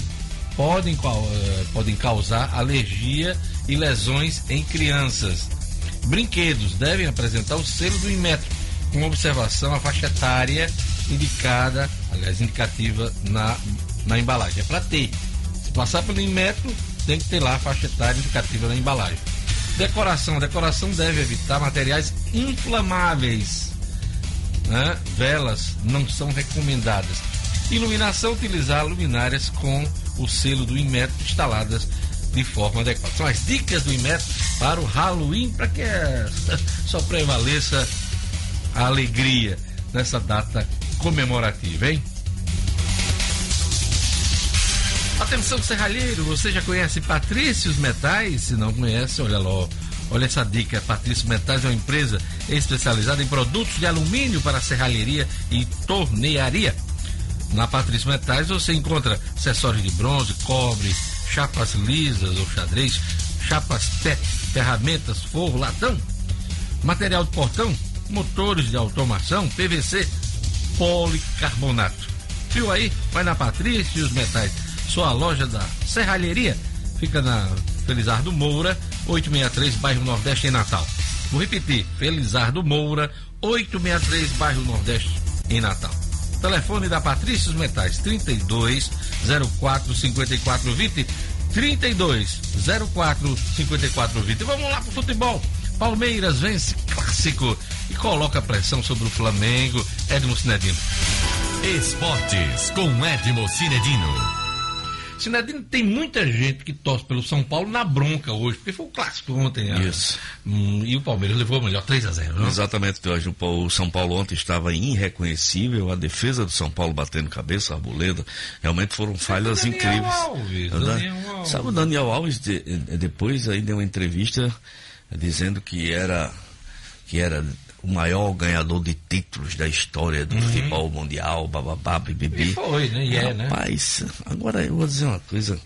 Podem, uh, podem causar alergia e lesões em crianças. Brinquedos devem apresentar o selo do Inmetro, com observação à faixa etária indicada, aliás, indicativa na, na embalagem. É para ter. Se passar pelo Inmetro, tem que ter lá a faixa etária indicativa na embalagem. Decoração. Decoração deve evitar materiais inflamáveis. Né? Velas não são recomendadas. Iluminação, utilizar luminárias com o selo do Inmetro instaladas de forma adequada. São as dicas do Inmetro para o Halloween, para que só prevaleça a alegria nessa data comemorativa, hein? Atenção, serralheiro, você já conhece Patrícios Metais? Se não conhece, olha lá, olha essa dica. Patrícios Metais é uma empresa especializada em produtos de alumínio para serralheria e tornearia. Na Patrícios Metais você encontra acessórios de bronze, cobre, chapas lisas ou xadrez, chapas PET, ferramentas, forro, latão, material de portão, motores de automação, PVC, policarbonato. Viu aí? Vai na Patrícios Metais sua loja da Serralheria fica na Felizardo Moura, 863, bairro Nordeste, em Natal. Vou repetir, Felizardo Moura, 863, bairro Nordeste, em Natal. Telefone da Patrícios Metais, 32 04 54 20, 32 04 54 20. Vamos lá pro futebol. Palmeiras vence clássico e coloca pressão sobre o Flamengo. Edmo Cinedino. Esportes com Edmo Cinedino. Sinedino, tem muita gente que torce pelo São Paulo na bronca hoje, porque foi o clássico ontem. né? Isso. Hum, e o Palmeiras levou o melhor 3 a 0 não? Exatamente, Jorge. O São Paulo ontem estava irreconhecível. A defesa do São Paulo batendo cabeça, a arboleda. Realmente foram falhas Daniel incríveis. Alves, Daniel Dan- Alves. Sabe o Daniel Alves de- eh, depois aí deu uma entrevista dizendo que era que era o maior ganhador de títulos da história do futebol mundial, bababá, bibibi. Uhum. E foi, né? E é, né? Rapaz, agora eu vou dizer uma coisa.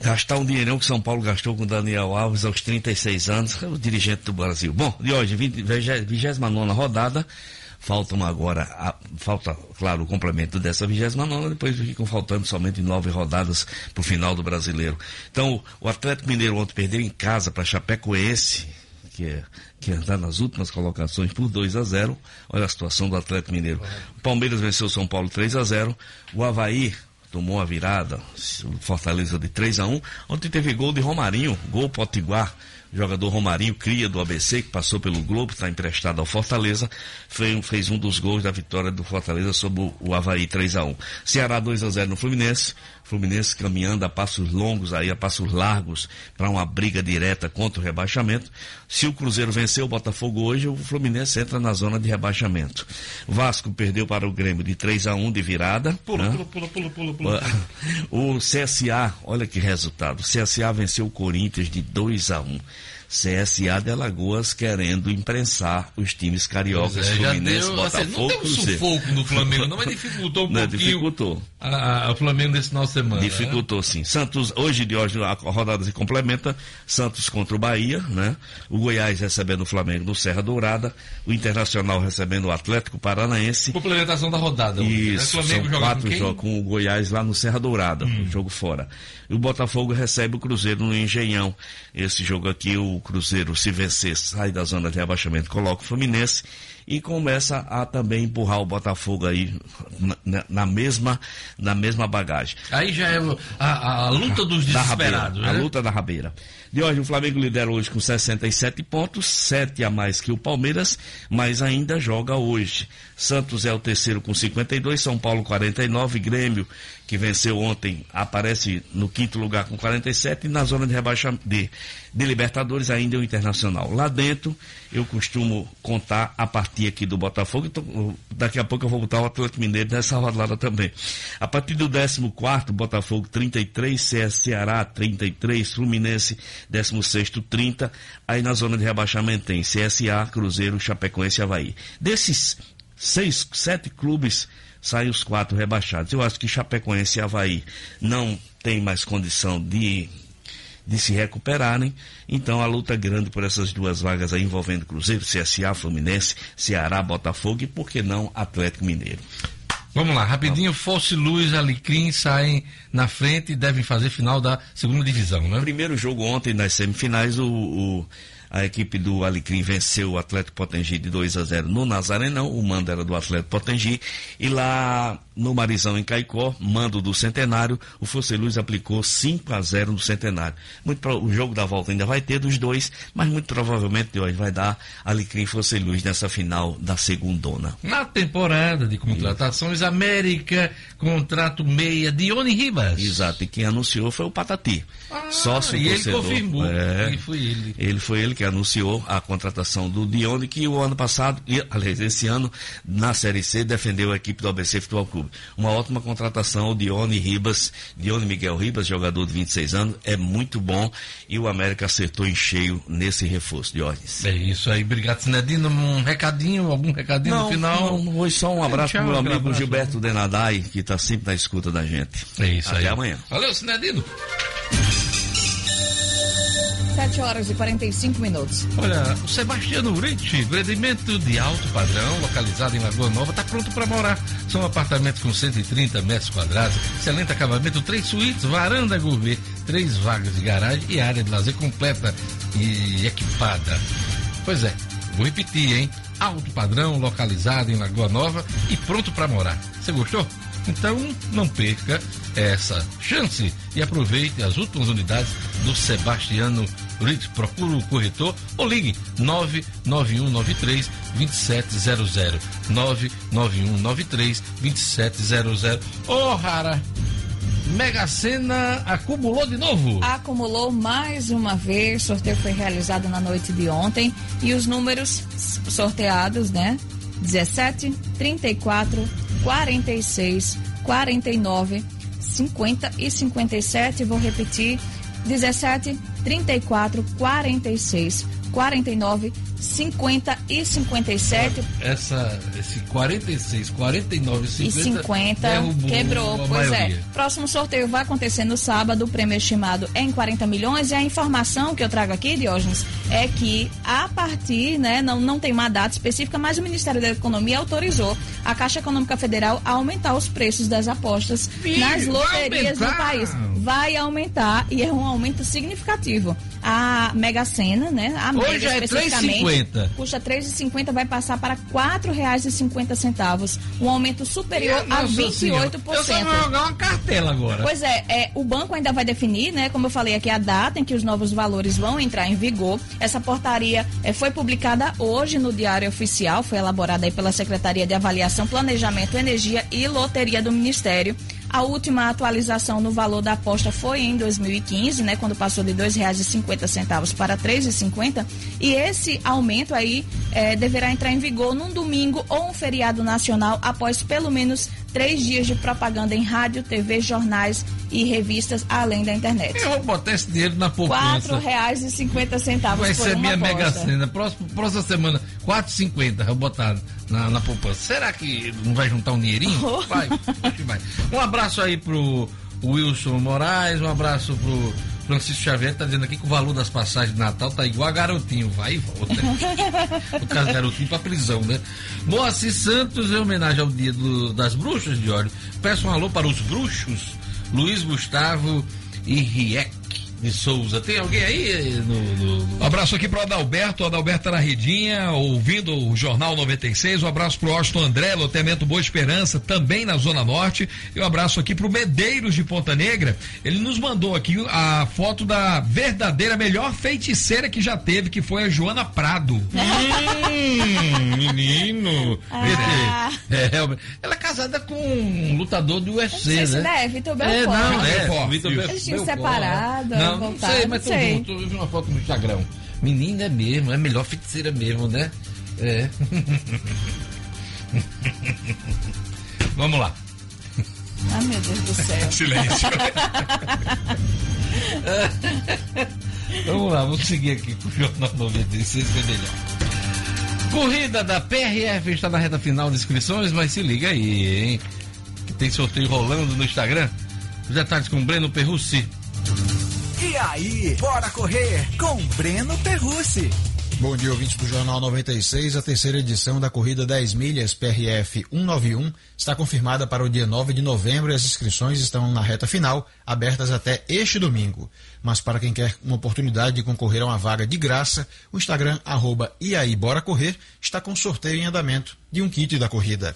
Gastar um dinheirão que São Paulo gastou com o Daniel Alves aos 36 anos, é o dirigente do Brasil. Bom, de hoje, 20 29 rodada, faltam agora, a- falta, claro, o complemento dessa 29, depois ficam faltando somente nove rodadas para o final do brasileiro. Então, o Atlético Mineiro ontem perdeu em casa para Chapecoense, que é que está nas últimas colocações por 2 a 0. Olha a situação do Atlético Mineiro. O Palmeiras venceu o São Paulo 3 a 0. O Havaí tomou a virada, Fortaleza de 3 a 1. Ontem teve gol de Romarinho, gol Potiguar. Jogador Romarinho, cria do ABC, que passou pelo Globo, está emprestado ao Fortaleza, fez, fez um dos gols da vitória do Fortaleza sobre o, o Havaí 3 a 1. Ceará 2 a 0 no Fluminense. Fluminense caminhando a passos longos aí, a passos largos, para uma briga direta contra o rebaixamento. Se o Cruzeiro venceu o Botafogo hoje, o Fluminense entra na zona de rebaixamento. Vasco perdeu para o Grêmio de 3 a 1 de virada. Pula, né? pula, pula, pula, pula, pula. O CSA, olha que resultado. O CSA venceu o Corinthians de 2 a 1. CSA de Alagoas querendo imprensar os times cariocas, é, Fluminense, deu, assim, não Botafogo, deu um sufoco no Flamengo, não, mas dificultou um Não, pouquinho dificultou. a, a- o Flamengo nesse final de semana. né? Dificultou sim. Santos, hoje de hoje a rodada se complementa. Santos contra o Bahia, né? O Goiás recebendo o Flamengo no Serra Dourada. O Internacional recebendo o Atlético Paranaense. Complementação da rodada. né? Isso, Flamengo são joga quatro jogos com o Goiás lá no Serra Dourada, um jogo fora. E o Botafogo recebe o Cruzeiro no Engenhão. Esse jogo aqui, o Cruzeiro, se vencer, sai da zona de rebaixamento, coloca o Fluminense e começa a também empurrar o Botafogo aí na, na- mesma, na mesma bagagem. Aí já é a, a luta dos rabeira, desesperados, a né? luta da rabeira. De hoje, o Flamengo lidera hoje com 67 pontos, 7 a mais que o Palmeiras, mas ainda joga hoje. Santos é o terceiro com 52, São Paulo 49, Grêmio, que venceu ontem, aparece no quinto lugar com 47 e na zona de rebaixamento de, de Libertadores ainda é o Internacional. Lá dentro, eu costumo contar a partir aqui do Botafogo, então, daqui a pouco eu vou botar o Atlético Mineiro nessa rodada também. A partir do 14 Botafogo 33, CS Ceará 33, Fluminense 16 30, aí na zona de rebaixamento tem CSA, Cruzeiro, Chapecoense e Havaí. Desses seis, sete clubes, saem os quatro rebaixados. Eu acho que Chapecoense e Havaí não tem mais condição de de se recuperarem. Então a luta grande por essas duas vagas aí envolvendo Cruzeiro, CSA, Fluminense, Ceará, Botafogo e por que não Atlético Mineiro. Vamos lá, rapidinho. Fosse Luz Alecrim saem na frente e devem fazer final da segunda divisão, né? primeiro jogo ontem, nas semifinais, o, o- a equipe do Alecrim venceu o Atlético Potengi de 2 a 0 no Nazarenão, o mando era do Atlético Potengi, e lá no Marizão, em Caicó, mando do Centenário, o Fosse Luz aplicou 5 a 0 no Centenário. Muito pro- o jogo da volta ainda vai ter dos dois, mas muito provavelmente de hoje vai dar Alecrim e Luz nessa final da segundona. Na temporada de contratações, América, contrato meia, Dione Ribas. Exato, e quem anunciou foi o Patati. Ah, sócio e ele torcedor. confirmou É. foi ele. Ele foi ele que anunciou a contratação do Dione, que o ano passado, aliás, esse ano, na Série C, defendeu a equipe do ABC Futebol Clube. Uma ótima contratação, o Dione Ribas, Dione Miguel Ribas, jogador de 26 anos, é muito bom e o América acertou em cheio nesse reforço, Diógenes. É isso aí, obrigado, Sinedino. Um recadinho, algum recadinho no final? não, hoje só um abraço Tchau, pro meu amigo abraço. Gilberto Denadai, que está sempre na escuta da gente. É isso Até aí. amanhã. Valeu, Sinedino. 7 horas e 45 minutos. Olha, o Sebastiano Rich, empreendimento de alto padrão, localizado em Lagoa Nova, está pronto para morar. São apartamentos com 130 metros quadrados, excelente acabamento, três suítes, varanda gourmet, três vagas de garagem e área de lazer completa e equipada. Pois é, vou repetir, hein? Alto padrão, localizado em Lagoa Nova e pronto para morar. Você gostou? Então não perca essa chance e aproveite as últimas unidades do Sebastiano Ritz. Procure o corretor ou ligue 99193 2700. 99193 2700. Ô, Rara! Mega Sena acumulou de novo? Acumulou mais uma vez. O sorteio foi realizado na noite de ontem. E os números sorteados, né? 17, 34, 46, 49, 50 e 57. Vou repetir: 17, 34, 46, 49, 50 e 57. Essa, esse 46, 49 e 50, e 50 quebrou. Pois é. maioria. é. Próximo sorteio vai acontecer no sábado. O prêmio estimado é em 40 milhões. E a informação que eu trago aqui, Diógenes, é que a partir, né, não, não tem uma data específica, mas o Ministério da Economia autorizou a Caixa Econômica Federal a aumentar os preços das apostas Filho, nas loterias do país. Vai aumentar e é um aumento significativo. A Mega Sena, né? A Hoje Mega, é 3,50. Custa R$ 3,50, vai passar para R$ 4,50. Um aumento superior a 28%. Senhora. Eu só vou jogar uma cartela agora. Pois é, é, o banco ainda vai definir, né? Como eu falei aqui, a data em que os novos valores vão entrar em vigor. Essa portaria é, foi publicada hoje no Diário Oficial, foi elaborada aí pela Secretaria de Avaliação, Planejamento, Energia e Loteria do Ministério. A última atualização no valor da aposta foi em 2015, né, quando passou de R$ 2,50 para R$ 3,50. E esse aumento aí é, deverá entrar em vigor num domingo ou um feriado nacional após pelo menos três dias de propaganda em rádio, TV, jornais e revistas, além da internet. Eu vou botar esse dinheiro na poupança. R$ 4,50 Vai ser minha aposta. mega cena. Próxima, próxima semana, R$ 4,50 vou botar na, na poupança. Será que não vai juntar um dinheirinho? Oh. Vai, vai. Um abraço aí pro Wilson Moraes, um abraço pro Francisco Xavier tá dizendo aqui que o valor das passagens de Natal tá igual a garotinho, vai e volta. no caso, garotinho pra prisão, né? Moacir Santos, em homenagem ao dia do, das bruxas de óleo, peço um alô para os bruxos, Luiz Gustavo e Riek de Souza. Tem alguém aí no. no, no... Um abraço aqui pro Adalberto. O Adalberto redinha, ouvindo o Jornal 96. Um abraço pro Austin André, loteamento Boa Esperança, também na Zona Norte. E um abraço aqui pro Medeiros de Ponta Negra. Ele nos mandou aqui a foto da verdadeira melhor feiticeira que já teve, que foi a Joana Prado. hum, menino. Ah. É, ela é casada com um lutador do UFC, né? né? Vitor Belfort. É, não, é. Vitor Belfort. Eles tinham separado. Não, não, não sei, mas sei. junto. Eu vi uma foto no Instagram. Menina é mesmo, é melhor feiticeira mesmo, né? É. Vamos lá. Ah, meu Deus do céu. Silêncio. vamos lá, vamos seguir aqui com o Jornal 96, que é melhor. Corrida da PRF está na reta final de inscrições, mas se liga aí, hein? Que tem sorteio rolando no Instagram. Os detalhes com o Breno Perrucci. E aí, bora correr com Breno Perrucci. Bom dia, ouvinte do Jornal 96. A terceira edição da corrida 10 milhas PRF 191 está confirmada para o dia 9 de novembro e as inscrições estão na reta final, abertas até este domingo. Mas para quem quer uma oportunidade de concorrer a uma vaga de graça, o Instagram arroba e aí, bora correr está com sorteio em andamento de um kit da corrida.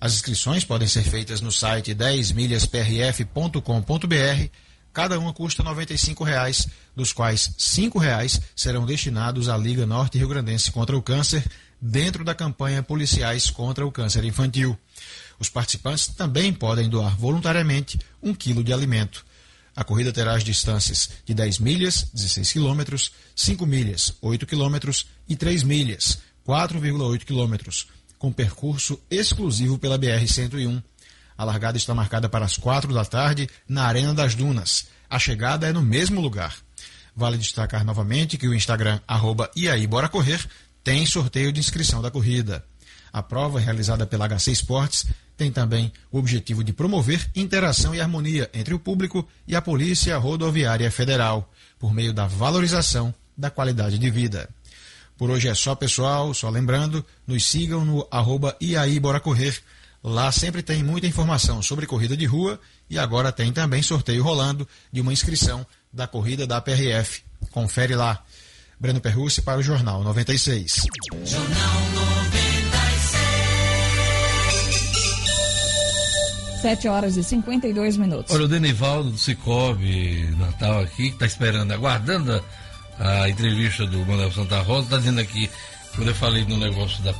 As inscrições podem ser feitas no site 10milhasprf.com.br Cada uma custa R$ 95,00, dos quais R$ 5,00 serão destinados à Liga Norte Rio Grandense contra o Câncer, dentro da campanha Policiais contra o Câncer Infantil. Os participantes também podem doar voluntariamente um quilo de alimento. A corrida terá as distâncias de 10 milhas, 16 quilômetros, 5 milhas, 8 quilômetros e 3 milhas, 4,8 quilômetros, com percurso exclusivo pela BR-101 a largada está marcada para as quatro da tarde na Arena das Dunas. A chegada é no mesmo lugar. Vale destacar novamente que o Instagram arroba aí bora correr tem sorteio de inscrição da corrida. A prova, realizada pela HC Esportes, tem também o objetivo de promover interação e harmonia entre o público e a Polícia Rodoviária Federal, por meio da valorização da qualidade de vida. Por hoje é só, pessoal. Só lembrando, nos sigam no arroba e aí bora correr Lá sempre tem muita informação sobre corrida de rua e agora tem também sorteio rolando de uma inscrição da corrida da PRF. Confere lá. Breno Perrucci para o Jornal 96. Jornal 96. 7 horas e 52 minutos. Olha, o Denivaldo do Cicobi Natal aqui, que está esperando, aguardando a, a, entrevista do Manuel Santa Rosa, está dizendo aqui, quando eu falei no negócio da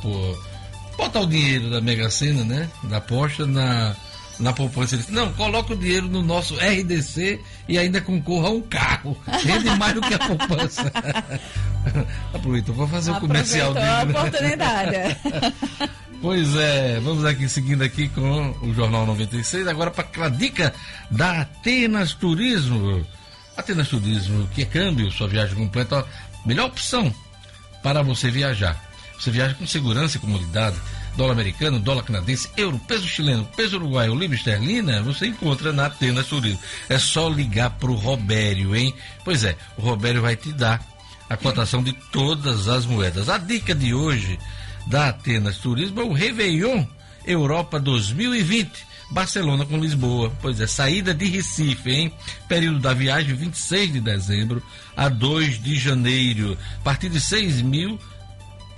botar o dinheiro da Mega Sena, né? Da aposta na, na poupança. Ele disse, não, coloca o dinheiro no nosso RDC e ainda concorra a um carro. Rende mais do que a poupança. Aproveitou para fazer o comercial dele. a né? oportunidade. Pois é, vamos aqui seguindo aqui com o Jornal 96, agora para aquela dica da Atenas Turismo. Atenas Turismo, que é câmbio, sua viagem completa, ó, melhor opção para você viajar. Você viaja com segurança e comodidade. Dólar americano, dólar canadense, euro, peso chileno, peso uruguaio, libra esterlina, você encontra na Atenas Turismo. É só ligar pro Robério, hein? Pois é, o Robério vai te dar a cotação de todas as moedas. A dica de hoje da Atenas Turismo é o Réveillon Europa 2020. Barcelona com Lisboa. Pois é, saída de Recife, hein? Período da viagem 26 de dezembro a 2 de janeiro. A partir de R$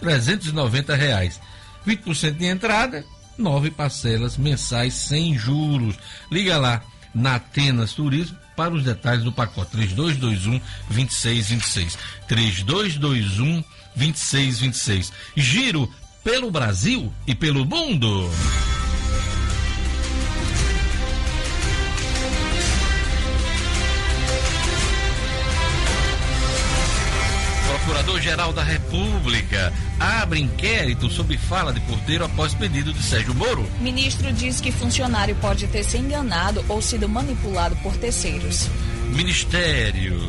6.390. reais. 20% de entrada, nove parcelas mensais sem juros. Liga lá na Atenas Turismo para os detalhes do pacote 3221 2626. 3221 2626. Giro pelo Brasil e pelo mundo. Procurador-Geral da República abre inquérito sobre fala de porteiro após pedido de Sérgio Moro. Ministro diz que funcionário pode ter se enganado ou sido manipulado por terceiros. Ministério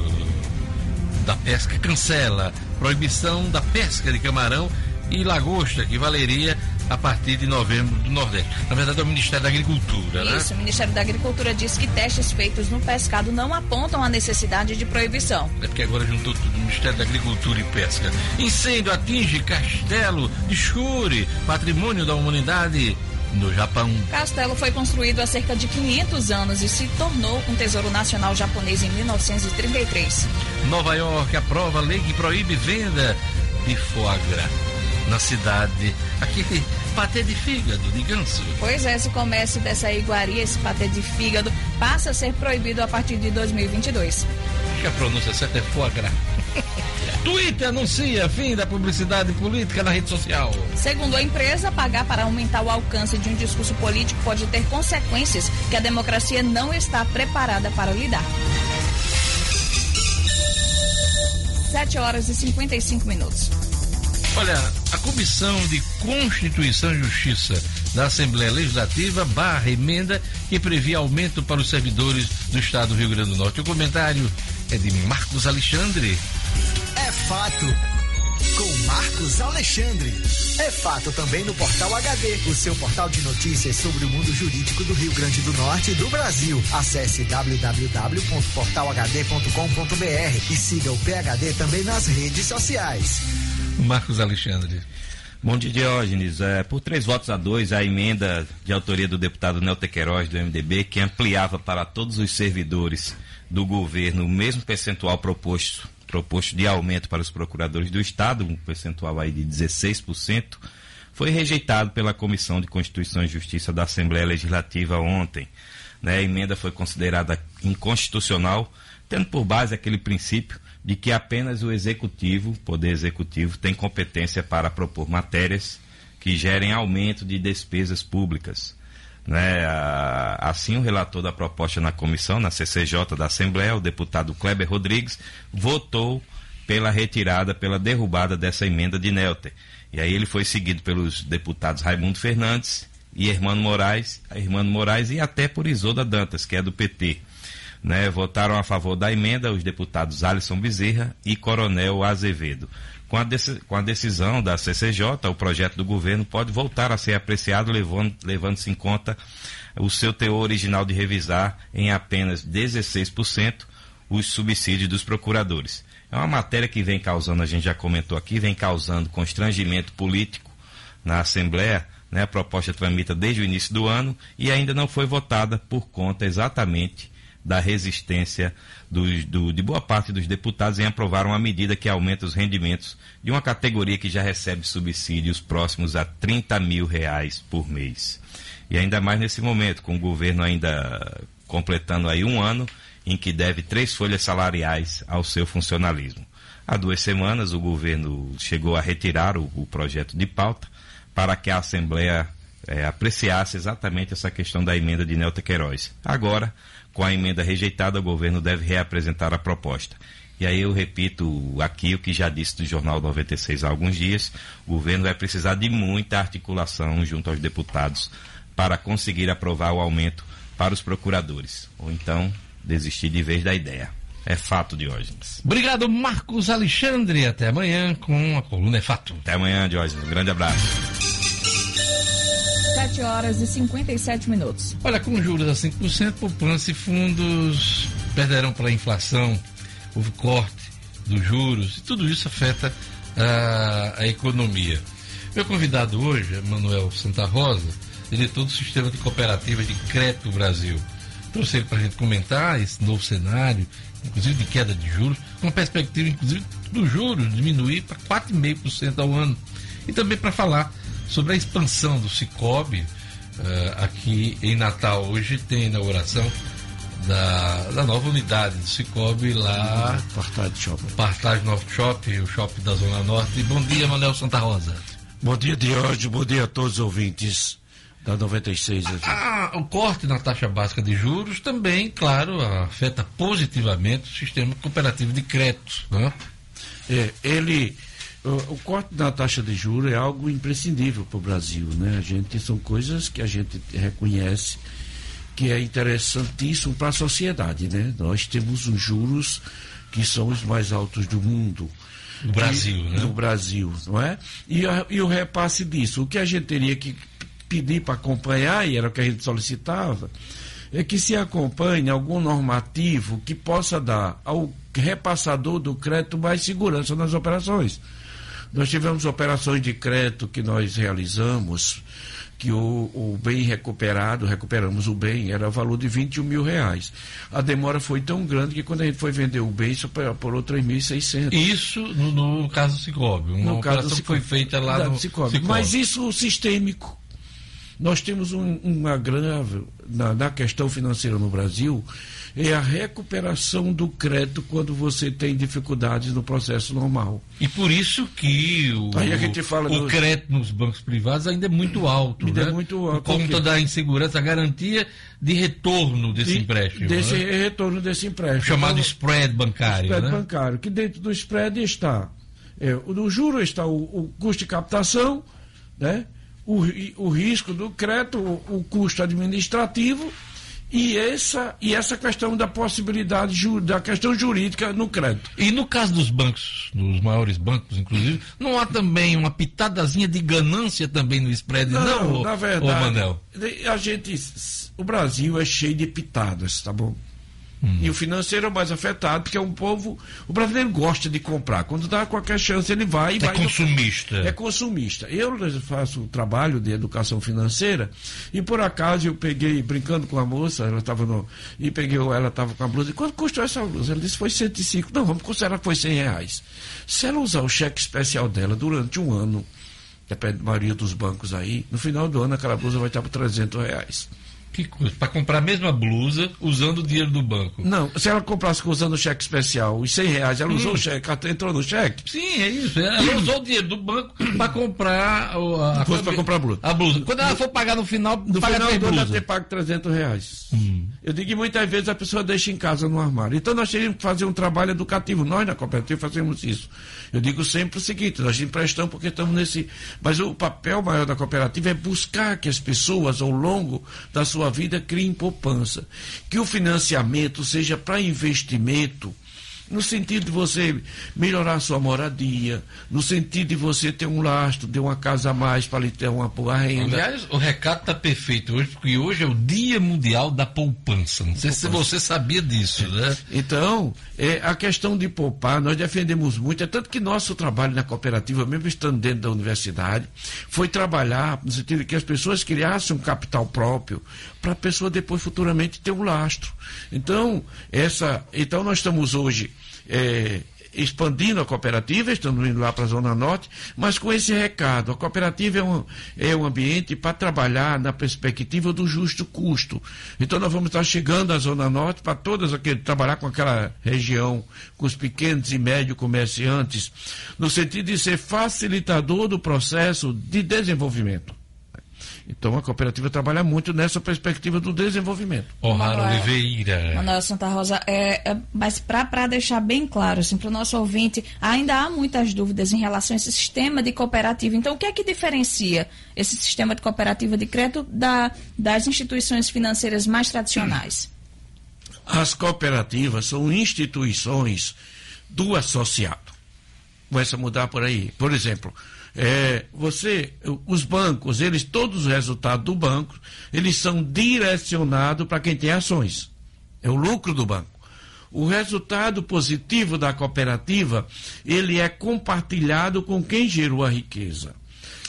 da Pesca cancela proibição da pesca de camarão e lagosta, que valeria a partir de novembro do Nordeste. Na verdade, é o Ministério da Agricultura, Isso, né? Isso, o Ministério da Agricultura diz que testes feitos no pescado não apontam a necessidade de proibição. É porque agora juntou tudo, Ministério da Agricultura e Pesca. Incêndio atinge castelo de Shuri, patrimônio da humanidade no Japão. Castelo foi construído há cerca de 500 anos e se tornou um tesouro nacional japonês em 1933. Nova York aprova lei que proíbe venda de foie gras na cidade. Aquele patê de fígado de ganso. Pois é, esse comércio dessa iguaria, esse patê de fígado, passa a ser proibido a partir de 2022. Acho que a pronúncia certa é foie gras. Twitter anuncia fim da publicidade política na rede social. Segundo a empresa, pagar para aumentar o alcance de um discurso político pode ter consequências que a democracia não está preparada para lidar. 7 horas e 55 minutos. Olha, a Comissão de Constituição e Justiça da Assembleia Legislativa barra emenda que previa aumento para os servidores do Estado do Rio Grande do Norte. O comentário é de Marcos Alexandre. É fato. Com Marcos Alexandre. É fato também no Portal HD, o seu portal de notícias sobre o mundo jurídico do Rio Grande do Norte e do Brasil. Acesse www.portalhd.com.br e siga o PHD também nas redes sociais. Marcos Alexandre. Bom dia, Diógenes. É, por três votos a dois, a emenda de autoria do deputado Nelton Queiroz, do MDB, que ampliava para todos os servidores do governo o mesmo percentual proposto, proposto de aumento para os procuradores do Estado, um percentual aí de 16%, foi rejeitado pela Comissão de Constituição e Justiça da Assembleia Legislativa ontem. Né? A emenda foi considerada inconstitucional, tendo por base aquele princípio de que apenas o executivo, poder executivo, tem competência para propor matérias que gerem aumento de despesas públicas. Né? Assim, o relator da proposta na comissão, na CCJ da Assembleia, o deputado Kleber Rodrigues, votou pela retirada, pela derrubada dessa emenda de Nelter. E aí ele foi seguido pelos deputados Raimundo Fernandes e Hermano Moraes, Hermano Moraes e até por Isolda Dantas, que é do PT. Né, votaram a favor da emenda os deputados Alisson Bezerra e Coronel Azevedo. Com a, com a, decisão da CCJ, o projeto do governo pode voltar a ser apreciado, levando-se levando em conta o seu teor original de revisar em apenas 16% os subsídios dos procuradores. É uma matéria que vem causando, a gente já comentou aqui, vem causando constrangimento político na Assembleia. Né? A proposta tramita desde o início do ano e ainda não foi votada por conta exatamente da resistência do, do, de boa parte dos deputados em aprovar uma medida que aumenta os rendimentos de uma categoria que já recebe subsídios próximos a 30 mil reais por mês. E ainda mais nesse momento, com o governo ainda completando aí um ano em que deve três folhas salariais ao seu funcionalismo. Há duas semanas o governo chegou a retirar o, o projeto de pauta para que a Assembleia é, apreciasse exatamente essa questão da emenda de Nelta Queiroz. Agora, com a emenda rejeitada, o governo deve reapresentar a proposta. E aí eu repito aqui o que já disse do Jornal 96 há alguns dias: o governo vai precisar de muita articulação junto aos deputados para conseguir aprovar o aumento para os procuradores. Ou então desistir de vez da ideia. É fato, Diógenes. Obrigado, Marcos Alexandre. Até amanhã com a coluna É Fato. Até amanhã, Diógenes. Um grande abraço. 7 horas e 57 minutos. Olha, com juros a 5%, poupança e fundos perderão para a inflação, houve corte dos juros, e tudo isso afeta a, a economia. Meu convidado hoje é Manuel Santa Rosa, diretor do Sistema de Cooperativas de Crédito Brasil. Trouxe ele para a gente comentar esse novo cenário, inclusive de queda de juros, com perspectiva, inclusive, dos juros diminuir para 4,5% ao ano. E também para falar sobre a expansão do Cicobi uh, aqui em Natal. Hoje tem a inauguração da, da nova unidade do Cicobi lá. Partage Shopping. Partage North Shopping, o shopping da Zona Norte. Bom dia, Manuel Santa Rosa. Bom dia, Diógenes. Bom dia a todos os ouvintes da 96. Ah, o corte na taxa básica de juros também, claro, afeta positivamente o sistema cooperativo de crédito. Né? É, ele o corte da taxa de juros é algo imprescindível para o Brasil, né? A gente são coisas que a gente reconhece que é interessantíssimo para a sociedade, né? Nós temos uns juros que são os mais altos do mundo. No Brasil, né? No Brasil, não é? E, a, e o repasse disso, o que a gente teria que pedir para acompanhar, e era o que a gente solicitava, é que se acompanhe algum normativo que possa dar ao repassador do crédito mais segurança nas operações. Nós tivemos operações de crédito que nós realizamos, que o, o, bem recuperado, recuperamos o bem, era o valor de 21 mil reais. A demora foi tão grande que quando a gente foi vender o bem, isso por 3.600. Isso no, no caso do Cicobi, uma no caso Cicobi, foi feita lá no Cicobi. Cicobi. Mas isso sistêmico. Nós temos um, uma grave, na, na questão financeira no Brasil, é a recuperação do crédito quando você tem dificuldades no processo normal. E por isso que o, o do... crédito nos bancos privados ainda é muito alto. Ainda é né? é muito alto. Por conta da insegurança, a garantia de retorno desse de, empréstimo. Desse né? retorno desse empréstimo. Chamado então, spread bancário. Spread né? bancário, que dentro do spread está. É, no juro está o, o custo de captação, né? o, o risco do crédito, o, o custo administrativo e essa, e essa questão da possibilidade da questão jurídica no crédito. E no caso dos bancos, dos maiores bancos, inclusive, não há também uma pitadazinha de ganância também no spread, não, não na verdade, Manel? A gente, o Brasil é cheio de pitadas, tá bom? Hum. E o financeiro é o mais afetado, porque é um povo. O brasileiro gosta de comprar. Quando dá qualquer chance, ele vai e é vai. É consumista. É consumista. Eu faço o trabalho de educação financeira e por acaso eu peguei, brincando com a moça, ela estava no. E peguei, ela estava com a blusa. E quanto custou essa blusa? Ela disse foi 105. Não, vamos considerar que foi 100 reais. Se ela usar o cheque especial dela durante um ano, que é a maioria dos bancos aí, no final do ano aquela blusa vai estar por 300 reais. Que? Para comprar a mesma blusa usando o dinheiro do banco? Não, se ela comprasse usando o cheque especial, os 100 reais, ela hum. usou o cheque, entrou no cheque? Sim, é isso. Ela hum. usou o dinheiro do banco para comprar a, a, para comprar a blusa. A blusa. Quando ela for pagar no final, no final do ano ela ter pago 300 reais. Hum. Eu digo que muitas vezes a pessoa deixa em casa no armário. Então nós teríamos que fazer um trabalho educativo. Nós na cooperativa fazemos isso. Eu digo sempre o seguinte: nós emprestamos porque estamos nesse. Mas o papel maior da cooperativa é buscar que as pessoas, ao longo da sua vida, criem poupança. Que o financiamento seja para investimento no sentido de você melhorar a sua moradia, no sentido de você ter um lastro, ter uma casa a mais para lhe ter uma boa renda. Aliás, o recado está perfeito hoje, porque hoje é o Dia Mundial da Poupança. Não sei poupança. se você sabia disso, né? Então, é, a questão de poupar, nós defendemos muito, é tanto que nosso trabalho na cooperativa, mesmo estando dentro da universidade, foi trabalhar no sentido de que as pessoas criassem um capital próprio para a pessoa depois futuramente ter um lastro. Então, essa, então nós estamos hoje é, expandindo a cooperativa, estamos indo lá para a Zona Norte, mas com esse recado. A cooperativa é um, é um ambiente para trabalhar na perspectiva do justo custo. Então nós vamos estar chegando à Zona Norte para todas aqueles, trabalhar com aquela região, com os pequenos e médios comerciantes, no sentido de ser facilitador do processo de desenvolvimento. Então a cooperativa trabalha muito nessa perspectiva do desenvolvimento. Manuel- Oliveira. Manuel Santa Rosa, é, é, mas para deixar bem claro, assim, para o nosso ouvinte, ainda há muitas dúvidas em relação a esse sistema de cooperativa. Então, o que é que diferencia esse sistema de cooperativa de crédito da, das instituições financeiras mais tradicionais? As cooperativas são instituições do associado. Começa a mudar por aí. Por exemplo, é, você, os bancos, eles, todos os resultados do banco, eles são direcionados para quem tem ações. É o lucro do banco. O resultado positivo da cooperativa, ele é compartilhado com quem gerou a riqueza.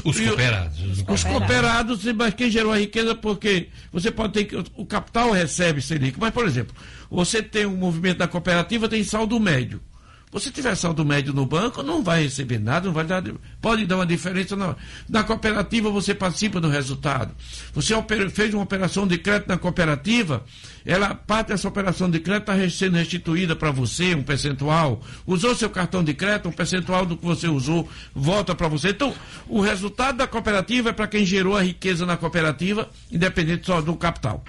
Os cooperados. Os Os cooperados, mas quem gerou a riqueza, porque você pode ter que. O capital recebe Selic. Mas, por exemplo, você tem um movimento da cooperativa, tem saldo médio. Você tiver saldo médio no banco, não vai receber nada, não vai dar. Pode dar uma diferença na, na cooperativa, você participa do resultado. Você fez uma operação de crédito na cooperativa, ela, parte dessa operação de crédito está sendo restituída para você, um percentual. Usou seu cartão de crédito, um percentual do que você usou volta para você. Então, o resultado da cooperativa é para quem gerou a riqueza na cooperativa, independente só do capital.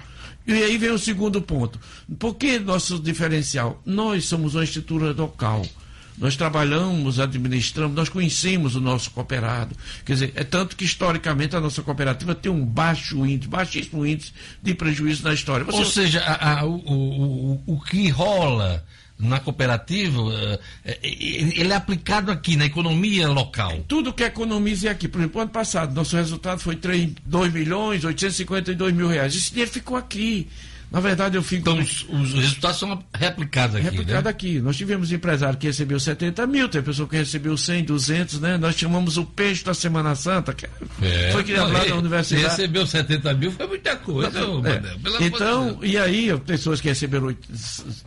E aí vem o segundo ponto. Por que nosso diferencial? Nós somos uma estrutura local. Nós trabalhamos, administramos, nós conhecemos o nosso cooperado. Quer dizer, é tanto que historicamente a nossa cooperativa tem um baixo índice, baixíssimo índice de prejuízo na história. Você- Ou seja, a- a- o, o, o, o que rola na cooperativa, eh, eh, ele é aplicado aqui na economia local. Tudo que economize aqui. Por exemplo, ano passado, nosso resultado foi 3, 2 milhões 852 mil reais. Esse dinheiro ficou aqui. Na verdade, eu fico. Então, os, os resultados são replicados aqui, replicado né? aqui. Nós tivemos empresário que recebeu 70 mil, tem pessoa que recebeu 100, 200, né? Nós chamamos o peixe da Semana Santa, que É. foi criado lá Não, na universidade. Recebeu 70 mil, foi muita coisa, ô, É. De Então, e aí, pessoas que receberam oit-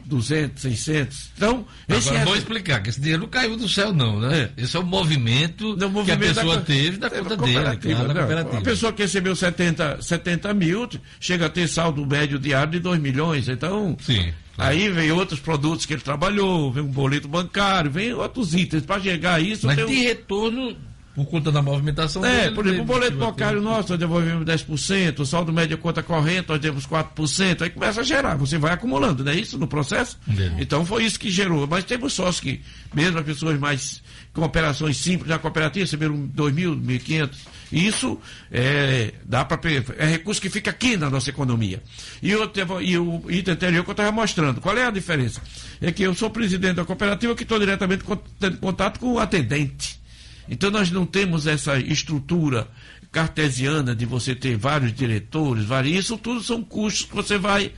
200, 600. Então, esse Agora, é- vou explicar que esse dinheiro não caiu do céu, não, né? Esse é o movimento, No que movimento a pessoa da- teve da conta dele, claro, da não. cooperativa. Uma pessoa que recebeu 70, 70 mil chega a ter saldo médio diário de 2 milhões. Então, Sim. aí vem outros produtos que ele trabalhou, vem um boleto bancário, vem outros itens. Para chegar a isso, Mas tem um- de retorno, por conta da movimentação É, dele, por exemplo, o boleto bancário nosso, nós devolvemos 10%, o saldo médio é conta corrente, nós demos 4%, aí começa a gerar, você vai acumulando, não é isso no processo? Entendi. Então foi isso que gerou. Mas temos sócios que, mesmo as pessoas mais com operações simples na cooperativa, receberam 2 mil, 1.500. E Isso é, dá para é recurso que fica aqui na nossa economia. E, eu, e o item anterior que eu estava mostrando. Qual é a diferença? É que eu sou presidente da cooperativa que estou diretamente tendo contato com o atendente. Então nós não temos essa estrutura cartesiana de você ter vários diretores, vários, isso tudo são custos que você vai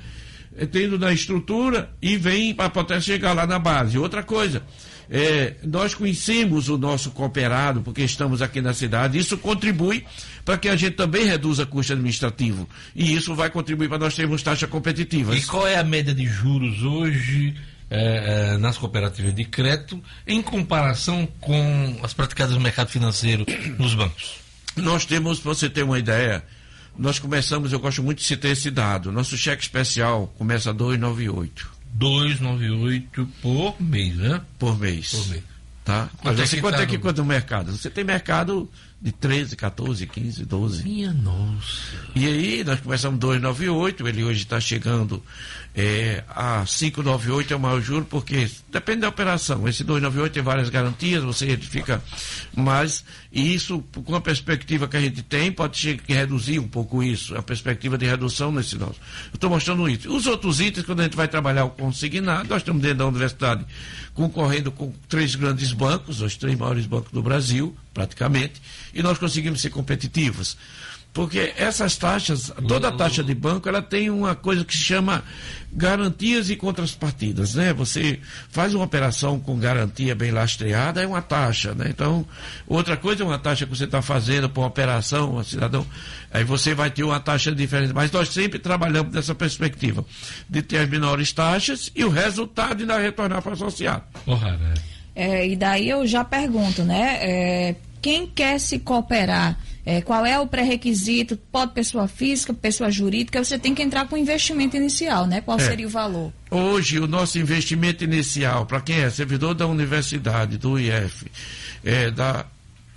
eh, tendo na estrutura e vem para poder chegar lá na base. Outra coisa, eh, nós conhecemos o nosso cooperado, porque estamos aqui na cidade, isso contribui para que a gente também reduza custo administrativo. E isso vai contribuir para nós termos taxas competitivas. E qual é a média de juros hoje eh, eh, nas cooperativas de crédito em comparação com as praticadas no mercado financeiro nos bancos? Nós temos, para você ter uma ideia, nós começamos, eu gosto muito de citar esse dado, nosso cheque especial começa a 298 298 por mês, né? por mês. Por mês. Tá? Quanto Mas é você que quanto tá é que quanto no mercado? Você tem mercado de 13, 14, 15, 12. Minha nossa. E aí nós começamos 298, ele hoje está chegando é, a 598 é o maior juro, porque depende da operação. Esse 298 tem várias garantias, você fica mais. E isso, com a perspectiva que a gente tem, pode che- que reduzir um pouco isso, a perspectiva de redução nesse nosso. Eu estou mostrando isso. Os outros itens, quando a gente vai trabalhar o consignado, nós estamos dentro da universidade concorrendo com três grandes bancos, os três maiores bancos do Brasil, praticamente, e nós conseguimos ser competitivos. Porque essas taxas, toda taxa de banco, ela tem uma coisa que se chama garantias e contrapartidas, né? Você faz uma operação com garantia bem lastreada, é uma taxa, né? Então, outra coisa é uma taxa que você está fazendo por uma operação, um cidadão, aí você vai ter uma taxa diferente. Mas nós sempre trabalhamos nessa perspectiva de ter as menores taxas e o resultado ainda retornar para o associado. Porra, É, e daí eu já pergunto, né? é, quem quer se cooperar? é, qual é o pré-requisito? Pode pessoa física, pessoa jurídica? Você tem que entrar com investimento inicial, né? Qual É. seria o valor? Hoje, o nosso investimento inicial, para quem é servidor da universidade, do IF, é, da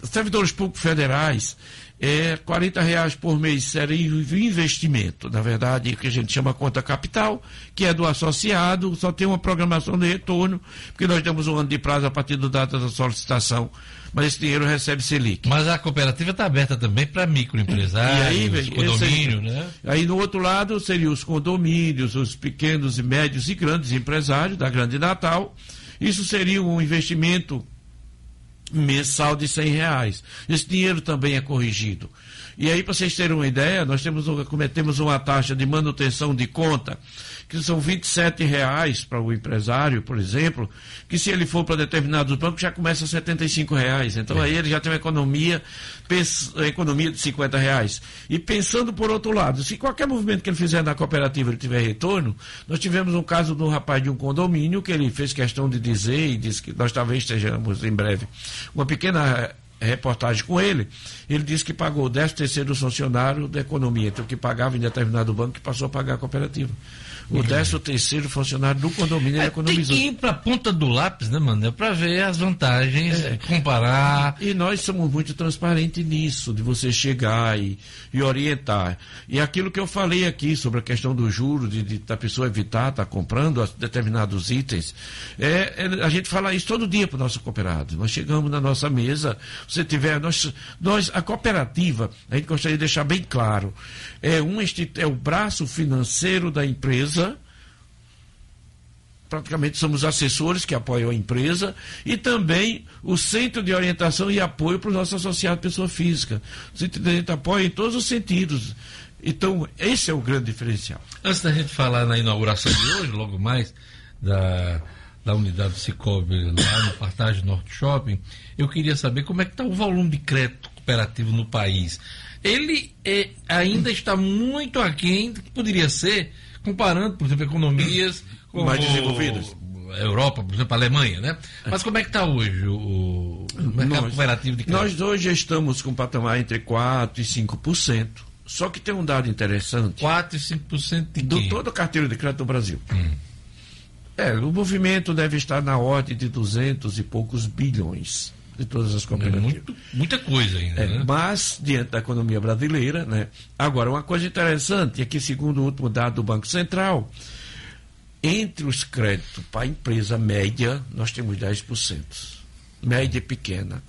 servidores públicos federais, é 40 reais por mês seria investimento, na verdade, que a gente chama conta capital, que é do associado, só tem uma programação de retorno, porque nós temos um ano de prazo a partir do data da solicitação, mas esse dinheiro recebe Selic. Mas a cooperativa está aberta também para microempresários, E aí, condomínio, né? Aí no outro lado seriam os condomínios, os pequenos e médios e grandes empresários da Grande Natal. Isso seria um investimento mensal de 100 reais. Esse dinheiro também é corrigido. E aí, para vocês terem uma ideia, nós temos, cometemos uma taxa de manutenção de conta que são 27 reais para o empresário, por exemplo, que se ele for para determinados bancos já começa a 75 reais. Então aí ele já tem uma economia, economia de 50 reais. E pensando por outro lado, se qualquer movimento que ele fizer na cooperativa ele tiver retorno, nós tivemos um caso de um rapaz de um condomínio que ele fez questão de dizer e disse que nós talvez estejamos em breve uma pequena reportagem com ele, ele disse que pagou o 13 terceiro funcionário da economia, então que pagava em determinado banco e passou a pagar a cooperativa. O 13 terceiro funcionário do condomínio ele É, tem economizou. que ir para a ponta do lápis, né, Manel? Para ver as vantagens, É. comparar. E nós somos muito transparentes nisso, de você chegar e, e orientar. E aquilo que eu falei aqui sobre a questão do juro, de, de- da pessoa evitar estar comprando as- determinados itens, é, é, a gente fala isso todo dia para o nosso cooperado. Nós chegamos na nossa mesa, você tiver, nós, nós, a cooperativa, a gente gostaria de deixar bem claro, é, um, é o braço financeiro da empresa, praticamente somos assessores que apoiam a empresa e também o centro de orientação e apoio para os nossos associados pessoa física. O centro de orientação apoia em todos os sentidos. Então, esse é o grande diferencial. Antes da gente falar na inauguração de hoje, logo mais, da, da unidade do Cicobi lá no Partage Norte Shopping, eu queria saber como é que está o volume de crédito cooperativo no país. Ele é, ainda está muito aquém do que poderia ser, comparando, por exemplo, economias Mais desenvolvidas. a Europa, por exemplo, a Alemanha, né? Mas como é que está hoje o, o mercado Nós- cooperativo de crédito? Nós hoje estamos com um patamar entre 4% e 5%. Só que tem um dado interessante. 4 e 5% de Do quê? todo a carteira de crédito do Brasil. É, o movimento deve estar na ordem de 200 e poucos bilhões de todas as cooperativas. Muito, muita coisa ainda, É, né? mas, diante da economia brasileira, né? Agora, uma coisa interessante é que, segundo o último dado do Banco Central, entre os créditos para a empresa média, nós temos 10%. Média e pequena.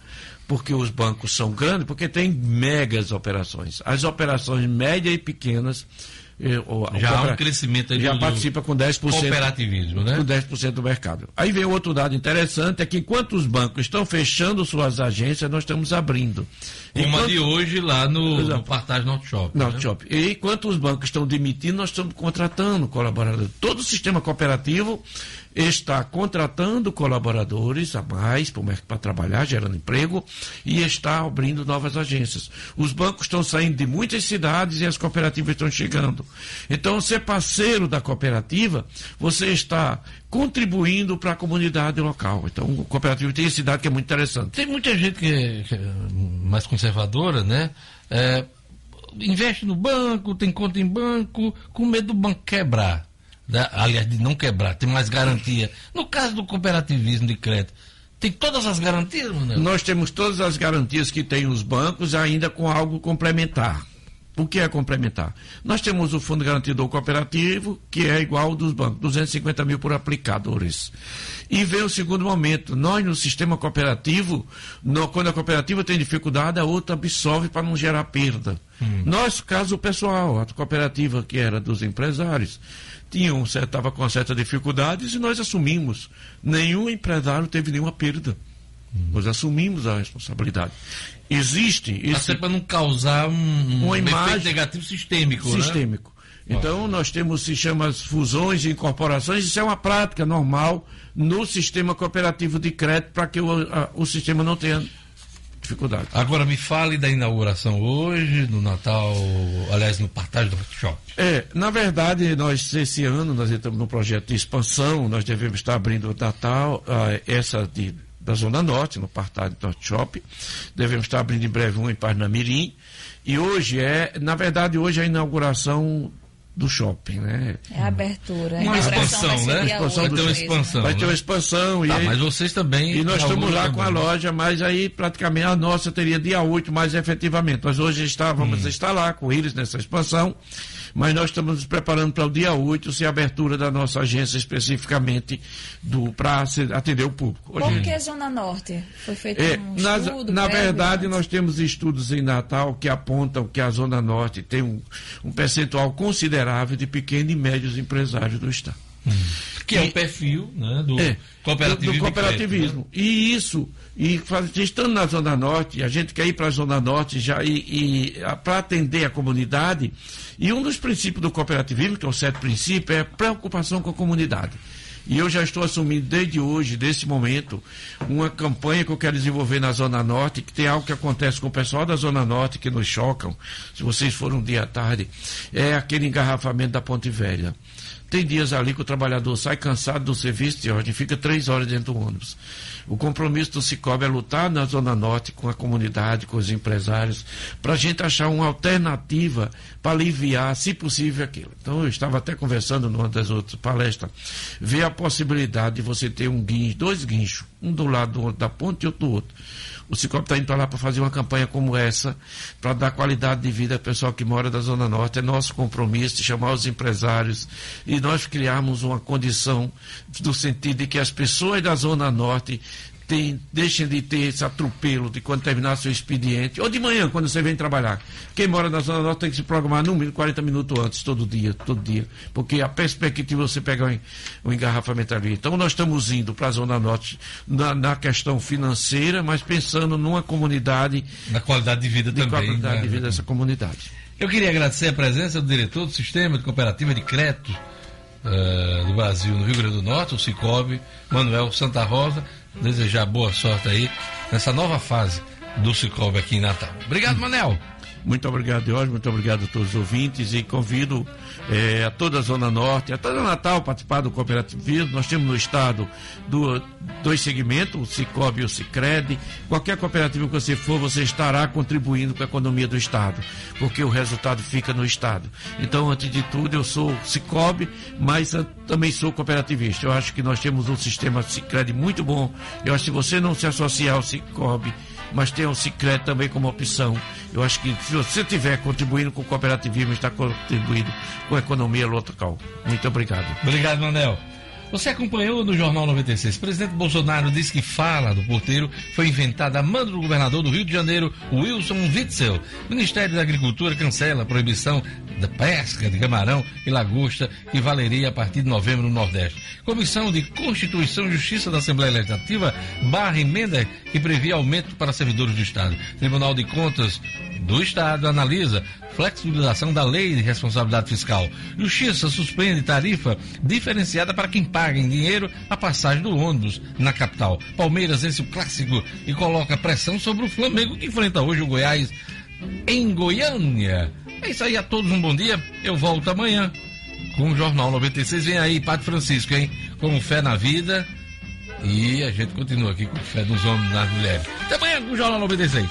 Porque os bancos são grandes, porque tem megas operações. As operações médias e pequenas. O- o Já há um crescimento aí Já do- participa com 10%. Cooperativismo, né? Com 10% do mercado. Aí vem outro dado interessante, é que enquanto os bancos estão fechando suas agências, nós estamos abrindo. Como a Enquanto- de hoje lá no, Exato. no Partage Norte Shopping. não, né? Shop. E enquanto os bancos estão demitindo, nós estamos contratando colaboradores. Todo o sistema cooperativo está contratando colaboradores a mais para trabalhar, gerando emprego, e está abrindo novas agências. Os bancos estão saindo de muitas cidades e as cooperativas estão chegando. Então, ser parceiro da cooperativa, você está contribuindo para a comunidade local. Então, o cooperativo tem esse dado que é muito interessante. Tem muita gente que é, que é mais conservadora, né? É, investe no banco, tem conta em banco, com medo do banco quebrar. Né? Aliás, de não quebrar, tem mais garantia. No caso do cooperativismo de crédito, tem todas as garantias, Manuel? Nós temos todas as garantias que têm os bancos, ainda com algo complementar. O que é complementar? Nós temos o Fundo Garantidor Cooperativo, que é igual ao dos bancos, 250 mil por aplicadores. E vem o segundo momento. Nós, no sistema cooperativo, no- quando a cooperativa tem dificuldade, a outra absorve para não gerar perda. Nós, caso o pessoal, a cooperativa que era dos empresários, estava com certa dificuldades e nós assumimos. Nenhum empresário teve nenhuma perda. Nós assumimos a responsabilidade. Existe esse Até para não causar um, Uma um imagem- efeito negativo sistêmico, né? sistêmico. Então nós temos se chama fusões e incorporações, isso é uma prática normal no sistema cooperativo de crédito para que o, a- o sistema não tenha dificuldade. Agora me fale da inauguração hoje, no Natal, aliás, no Partage Norte Shopping. É, na verdade, nós esse ano nós estamos num projeto de expansão, nós devemos estar abrindo o Natal, ah, essa de, da Zona Norte, no Partage Norte Shopping. Devemos estar abrindo em breve um em Parnamirim. E hoje é, na verdade, hoje é a inauguração do shopping, né? É a abertura. Uma a expansão, né? dia Expansão Vai ter uma mesmo. expansão. Vai ter né? uma expansão e Tá, aí- mas vocês também. E nós estamos lá com a loja, mas aí praticamente a nossa teria dia 8 mais efetivamente. Nós hoje está, vamos Hum. estar lá com eles nessa expansão, mas nós estamos nos preparando para o dia 8 ser a abertura da nossa agência especificamente para atender o público. Hoje- Por que Zona Norte? Foi feito é, um na, estudo na prévio verdade, antes? nós temos estudos em Natal que apontam que a Zona Norte tem um, um percentual considerável de pequenos e médios empresários do Estado. Que é o perfil né, do É, cooperativismo. do, cooperativismo. crédito, né? E isso, e estando na Zona Norte, a gente quer ir para a Zona Norte já e, para atender a comunidade. E um dos princípios do cooperativismo, que é o certo princípio, é a preocupação com a comunidade. E eu já estou assumindo desde hoje, desse momento, uma campanha que eu quero desenvolver na Zona Norte, que tem algo que acontece com o pessoal da Zona Norte que nos chocam, se vocês forem um dia à tarde, é aquele engarrafamento da Ponte Velha. Tem dias ali que o trabalhador sai cansado do serviço de ordem, fica três horas dentro do ônibus. O compromisso do Cicobi é lutar na Zona Norte com a comunidade, com os empresários, para a gente achar uma alternativa para aliviar, se possível, aquilo. Então, eu estava até conversando numa das outras palestras, ver a possibilidade de você ter um guincho, dois guinchos, um do lado da ponte e outro do outro. O Cicobi está indo para lá para fazer uma campanha como essa, para dar qualidade de vida ao pessoal que mora da Zona Norte. É nosso compromisso de chamar os empresários e nós criarmos uma condição no sentido de que as pessoas da Zona Norte tem, deixem de ter esse atropelo de quando terminar seu expediente, ou de manhã, quando você vem trabalhar. Quem mora na Zona Norte tem que se programar no mínimo 40 minutos antes, todo dia, todo dia. Porque a perspectiva é você pegar o o engarrafamento ali. Então nós estamos indo para a Zona Norte na, na questão financeira, mas pensando numa comunidade, Na qualidade de vida de também. qualidade né? de vida dessa comunidade. Eu queria agradecer a presença do diretor do Sistema de Cooperativa de Crédito eh, do Brasil no Rio Grande do Norte, o Cicobi, Manuel Santa Rosa. Desejar boa sorte aí nessa nova fase do Cicobi aqui em Natal. Obrigado, Manel. Muito obrigado, Jorge. Muito obrigado a todos os ouvintes e convido eh, a toda a Zona Norte, a toda a Natal participar do cooperativismo. Nós temos no estado do- dois segmentos, o Cicobi e o Cicred. Qualquer cooperativa que você for, você estará contribuindo com a economia do estado, porque o resultado fica no estado. Então, antes de tudo, eu sou Cicobi, mas também sou cooperativista. Eu acho que nós temos um sistema Cicred muito bom. Eu acho que se você não se associar ao Cicobi, mas tem o Cicred também como opção. Eu acho que se você estiver contribuindo com o cooperativismo, está contribuindo com a economia local. Muito obrigado. Obrigado, Manel. Você acompanhou no Jornal 96. O presidente Bolsonaro disse que fala do porteiro foi inventada a mando do governador do Rio de Janeiro, Wilson Witzel. O Ministério da Agricultura cancela a proibição da pesca de camarão e lagosta que valeria a partir de novembro no Nordeste. Comissão de Constituição e Justiça da Assembleia Legislativa barra emenda que previa aumento para servidores do Estado. Tribunal de Contas do Estado analisa flexibilização da lei de responsabilidade fiscal. Justiça suspende tarifa diferenciada para quem paga em dinheiro a passagem do ônibus na capital. Palmeiras vence o clássico e coloca pressão sobre o Flamengo que enfrenta hoje o Goiás em Goiânia. É isso aí, a todos um bom dia. Eu volto amanhã com o Jornal 96. Vem aí, Padre Francisco, hein? Com fé na vida. E a gente continua aqui com fé nos homens e nas mulheres. Até amanhã com o Jornal 96.